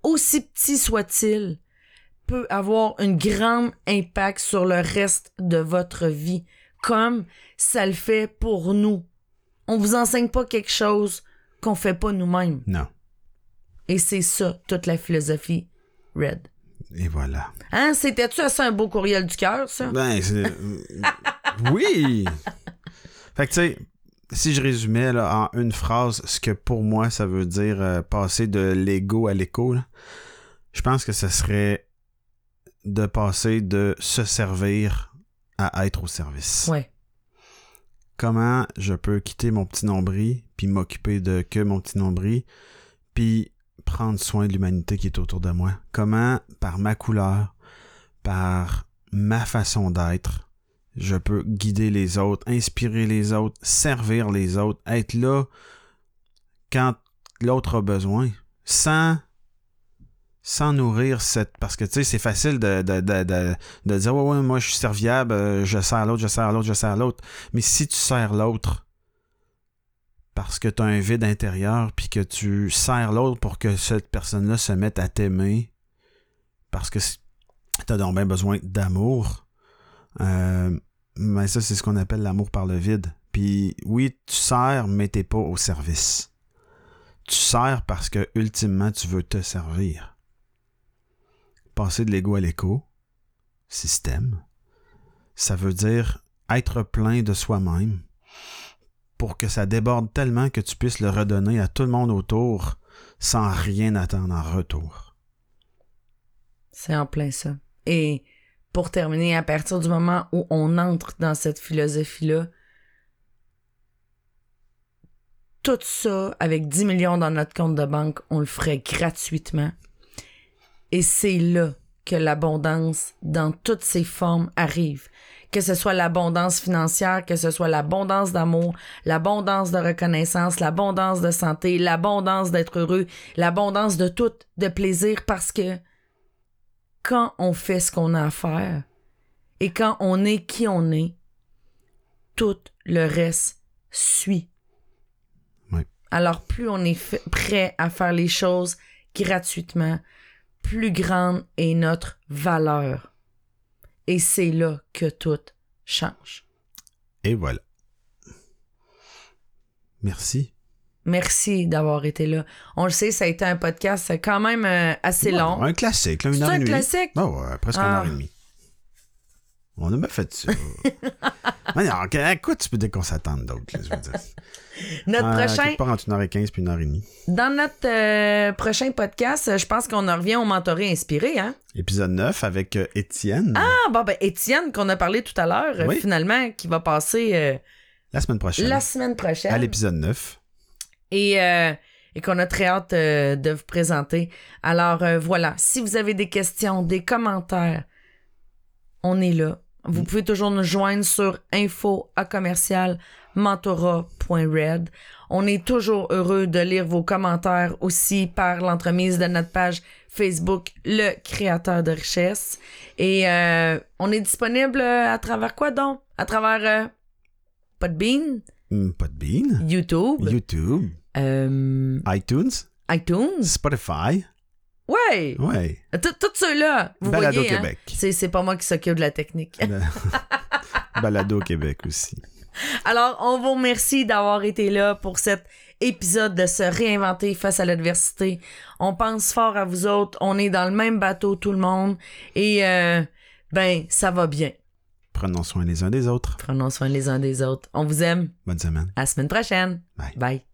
aussi petit soit-il, peut avoir un grand impact sur le reste de votre vie, comme ça le fait pour nous. On vous enseigne pas quelque chose qu'on fait pas nous-mêmes. Non. Et c'est ça, toute la philosophie Red. Et voilà. Hein, c'était-tu assez un beau courriel du cœur, ça? Ben, c'est. [LAUGHS] oui! Fait que, tu sais, si je résumais là, en une phrase ce que pour moi ça veut dire euh, passer de l'ego à l'écho, je pense que ce serait de passer de se servir à être au service. Ouais. Comment je peux quitter mon petit nombril, puis m'occuper de que mon petit nombril, puis prendre soin de l'humanité qui est autour de moi? Comment, par ma couleur, par ma façon d'être, je peux guider les autres, inspirer les autres, servir les autres, être là quand l'autre a besoin, sans sans nourrir cette parce que tu sais c'est facile de, de, de, de, dire ouais ouais moi je suis serviable euh, je sers l'autre je sers l'autre je sers l'autre. Mais si tu sers l'autre parce que tu as un vide intérieur puis que tu sers l'autre pour que cette personne là se mette à t'aimer parce que tu as donc bien besoin d'amour euh, mais ça c'est ce qu'on appelle l'amour par le vide. Puis oui tu sers mais t'es pas au service. Tu sers parce que ultimement tu veux te servir passer de l'ego à l'écho, système, ça veut dire être plein de soi-même pour que ça déborde tellement que tu puisses le redonner à tout le monde autour sans rien attendre en retour. C'est en plein ça. Et pour terminer, à partir du moment où on entre dans cette philosophie-là, tout ça, avec 10 millions dans notre compte de banque, on le ferait gratuitement. Et c'est là que l'abondance, dans toutes ses formes, arrive. Que ce soit l'abondance financière, que ce soit l'abondance d'amour, l'abondance de reconnaissance, l'abondance de santé, l'abondance d'être heureux, l'abondance de tout, de plaisir, parce que quand on fait ce qu'on a à faire et quand on est qui on est, tout le reste suit. Oui. Alors plus on est fait- prêt à faire les choses gratuitement, plus grande est notre valeur. Et c'est là que tout change. Et voilà. Merci. Merci d'avoir été là. On le sait, ça a été un podcast quand même euh, assez long. Un classique, là, une heure un et demie. classique? Ah ouais, presque une Ah. heure et demie. On a bien fait ça. [LAUGHS] Mais non, ok, écoute, tu peux dire qu'on s'attend d'autres, là, je veux dire? Notre Ah, prochain, part entre une heure et quinze puis une heure et demie. dans notre euh, prochain podcast, euh, je pense qu'on en revient au mentoré inspiré, hein? Épisode 9 avec euh, Étienne. Ah, bon, ben, Étienne, qu'on a parlé tout à l'heure, euh, Oui. finalement, qui va passer euh, La semaine prochaine. la semaine prochaine. À l'épisode 9. et, euh, et qu'on a très hâte euh, de vous présenter. Alors euh, voilà, si vous avez des questions, des commentaires, on est là. Vous pouvez toujours nous joindre sur info à commercial mentorat.red. On est toujours heureux de lire vos commentaires aussi par l'entremise de notre page Facebook Le Créateur de Richesse. Et euh, on est disponible à travers quoi donc? À travers euh, Podbean, Hmm, pas de bean. YouTube, YouTube. euh, iTunes? iTunes? Spotify? Ouais! Ouais. Tout, tout ceux-là, vous Balado voyez, hein? Québec. C'est, c'est pas moi qui s'occupe de la technique. [LAUGHS] Balado Québec aussi. Alors, on vous remercie d'avoir été là pour cet épisode de se réinventer face à l'adversité. On pense fort à vous autres. On est dans le même bateau, tout le monde. Et, euh, ben, ça va bien. Prenons soin les uns des autres. Prenons soin les uns des autres. On vous aime. Bonne semaine. À la semaine prochaine. Bye. Bye.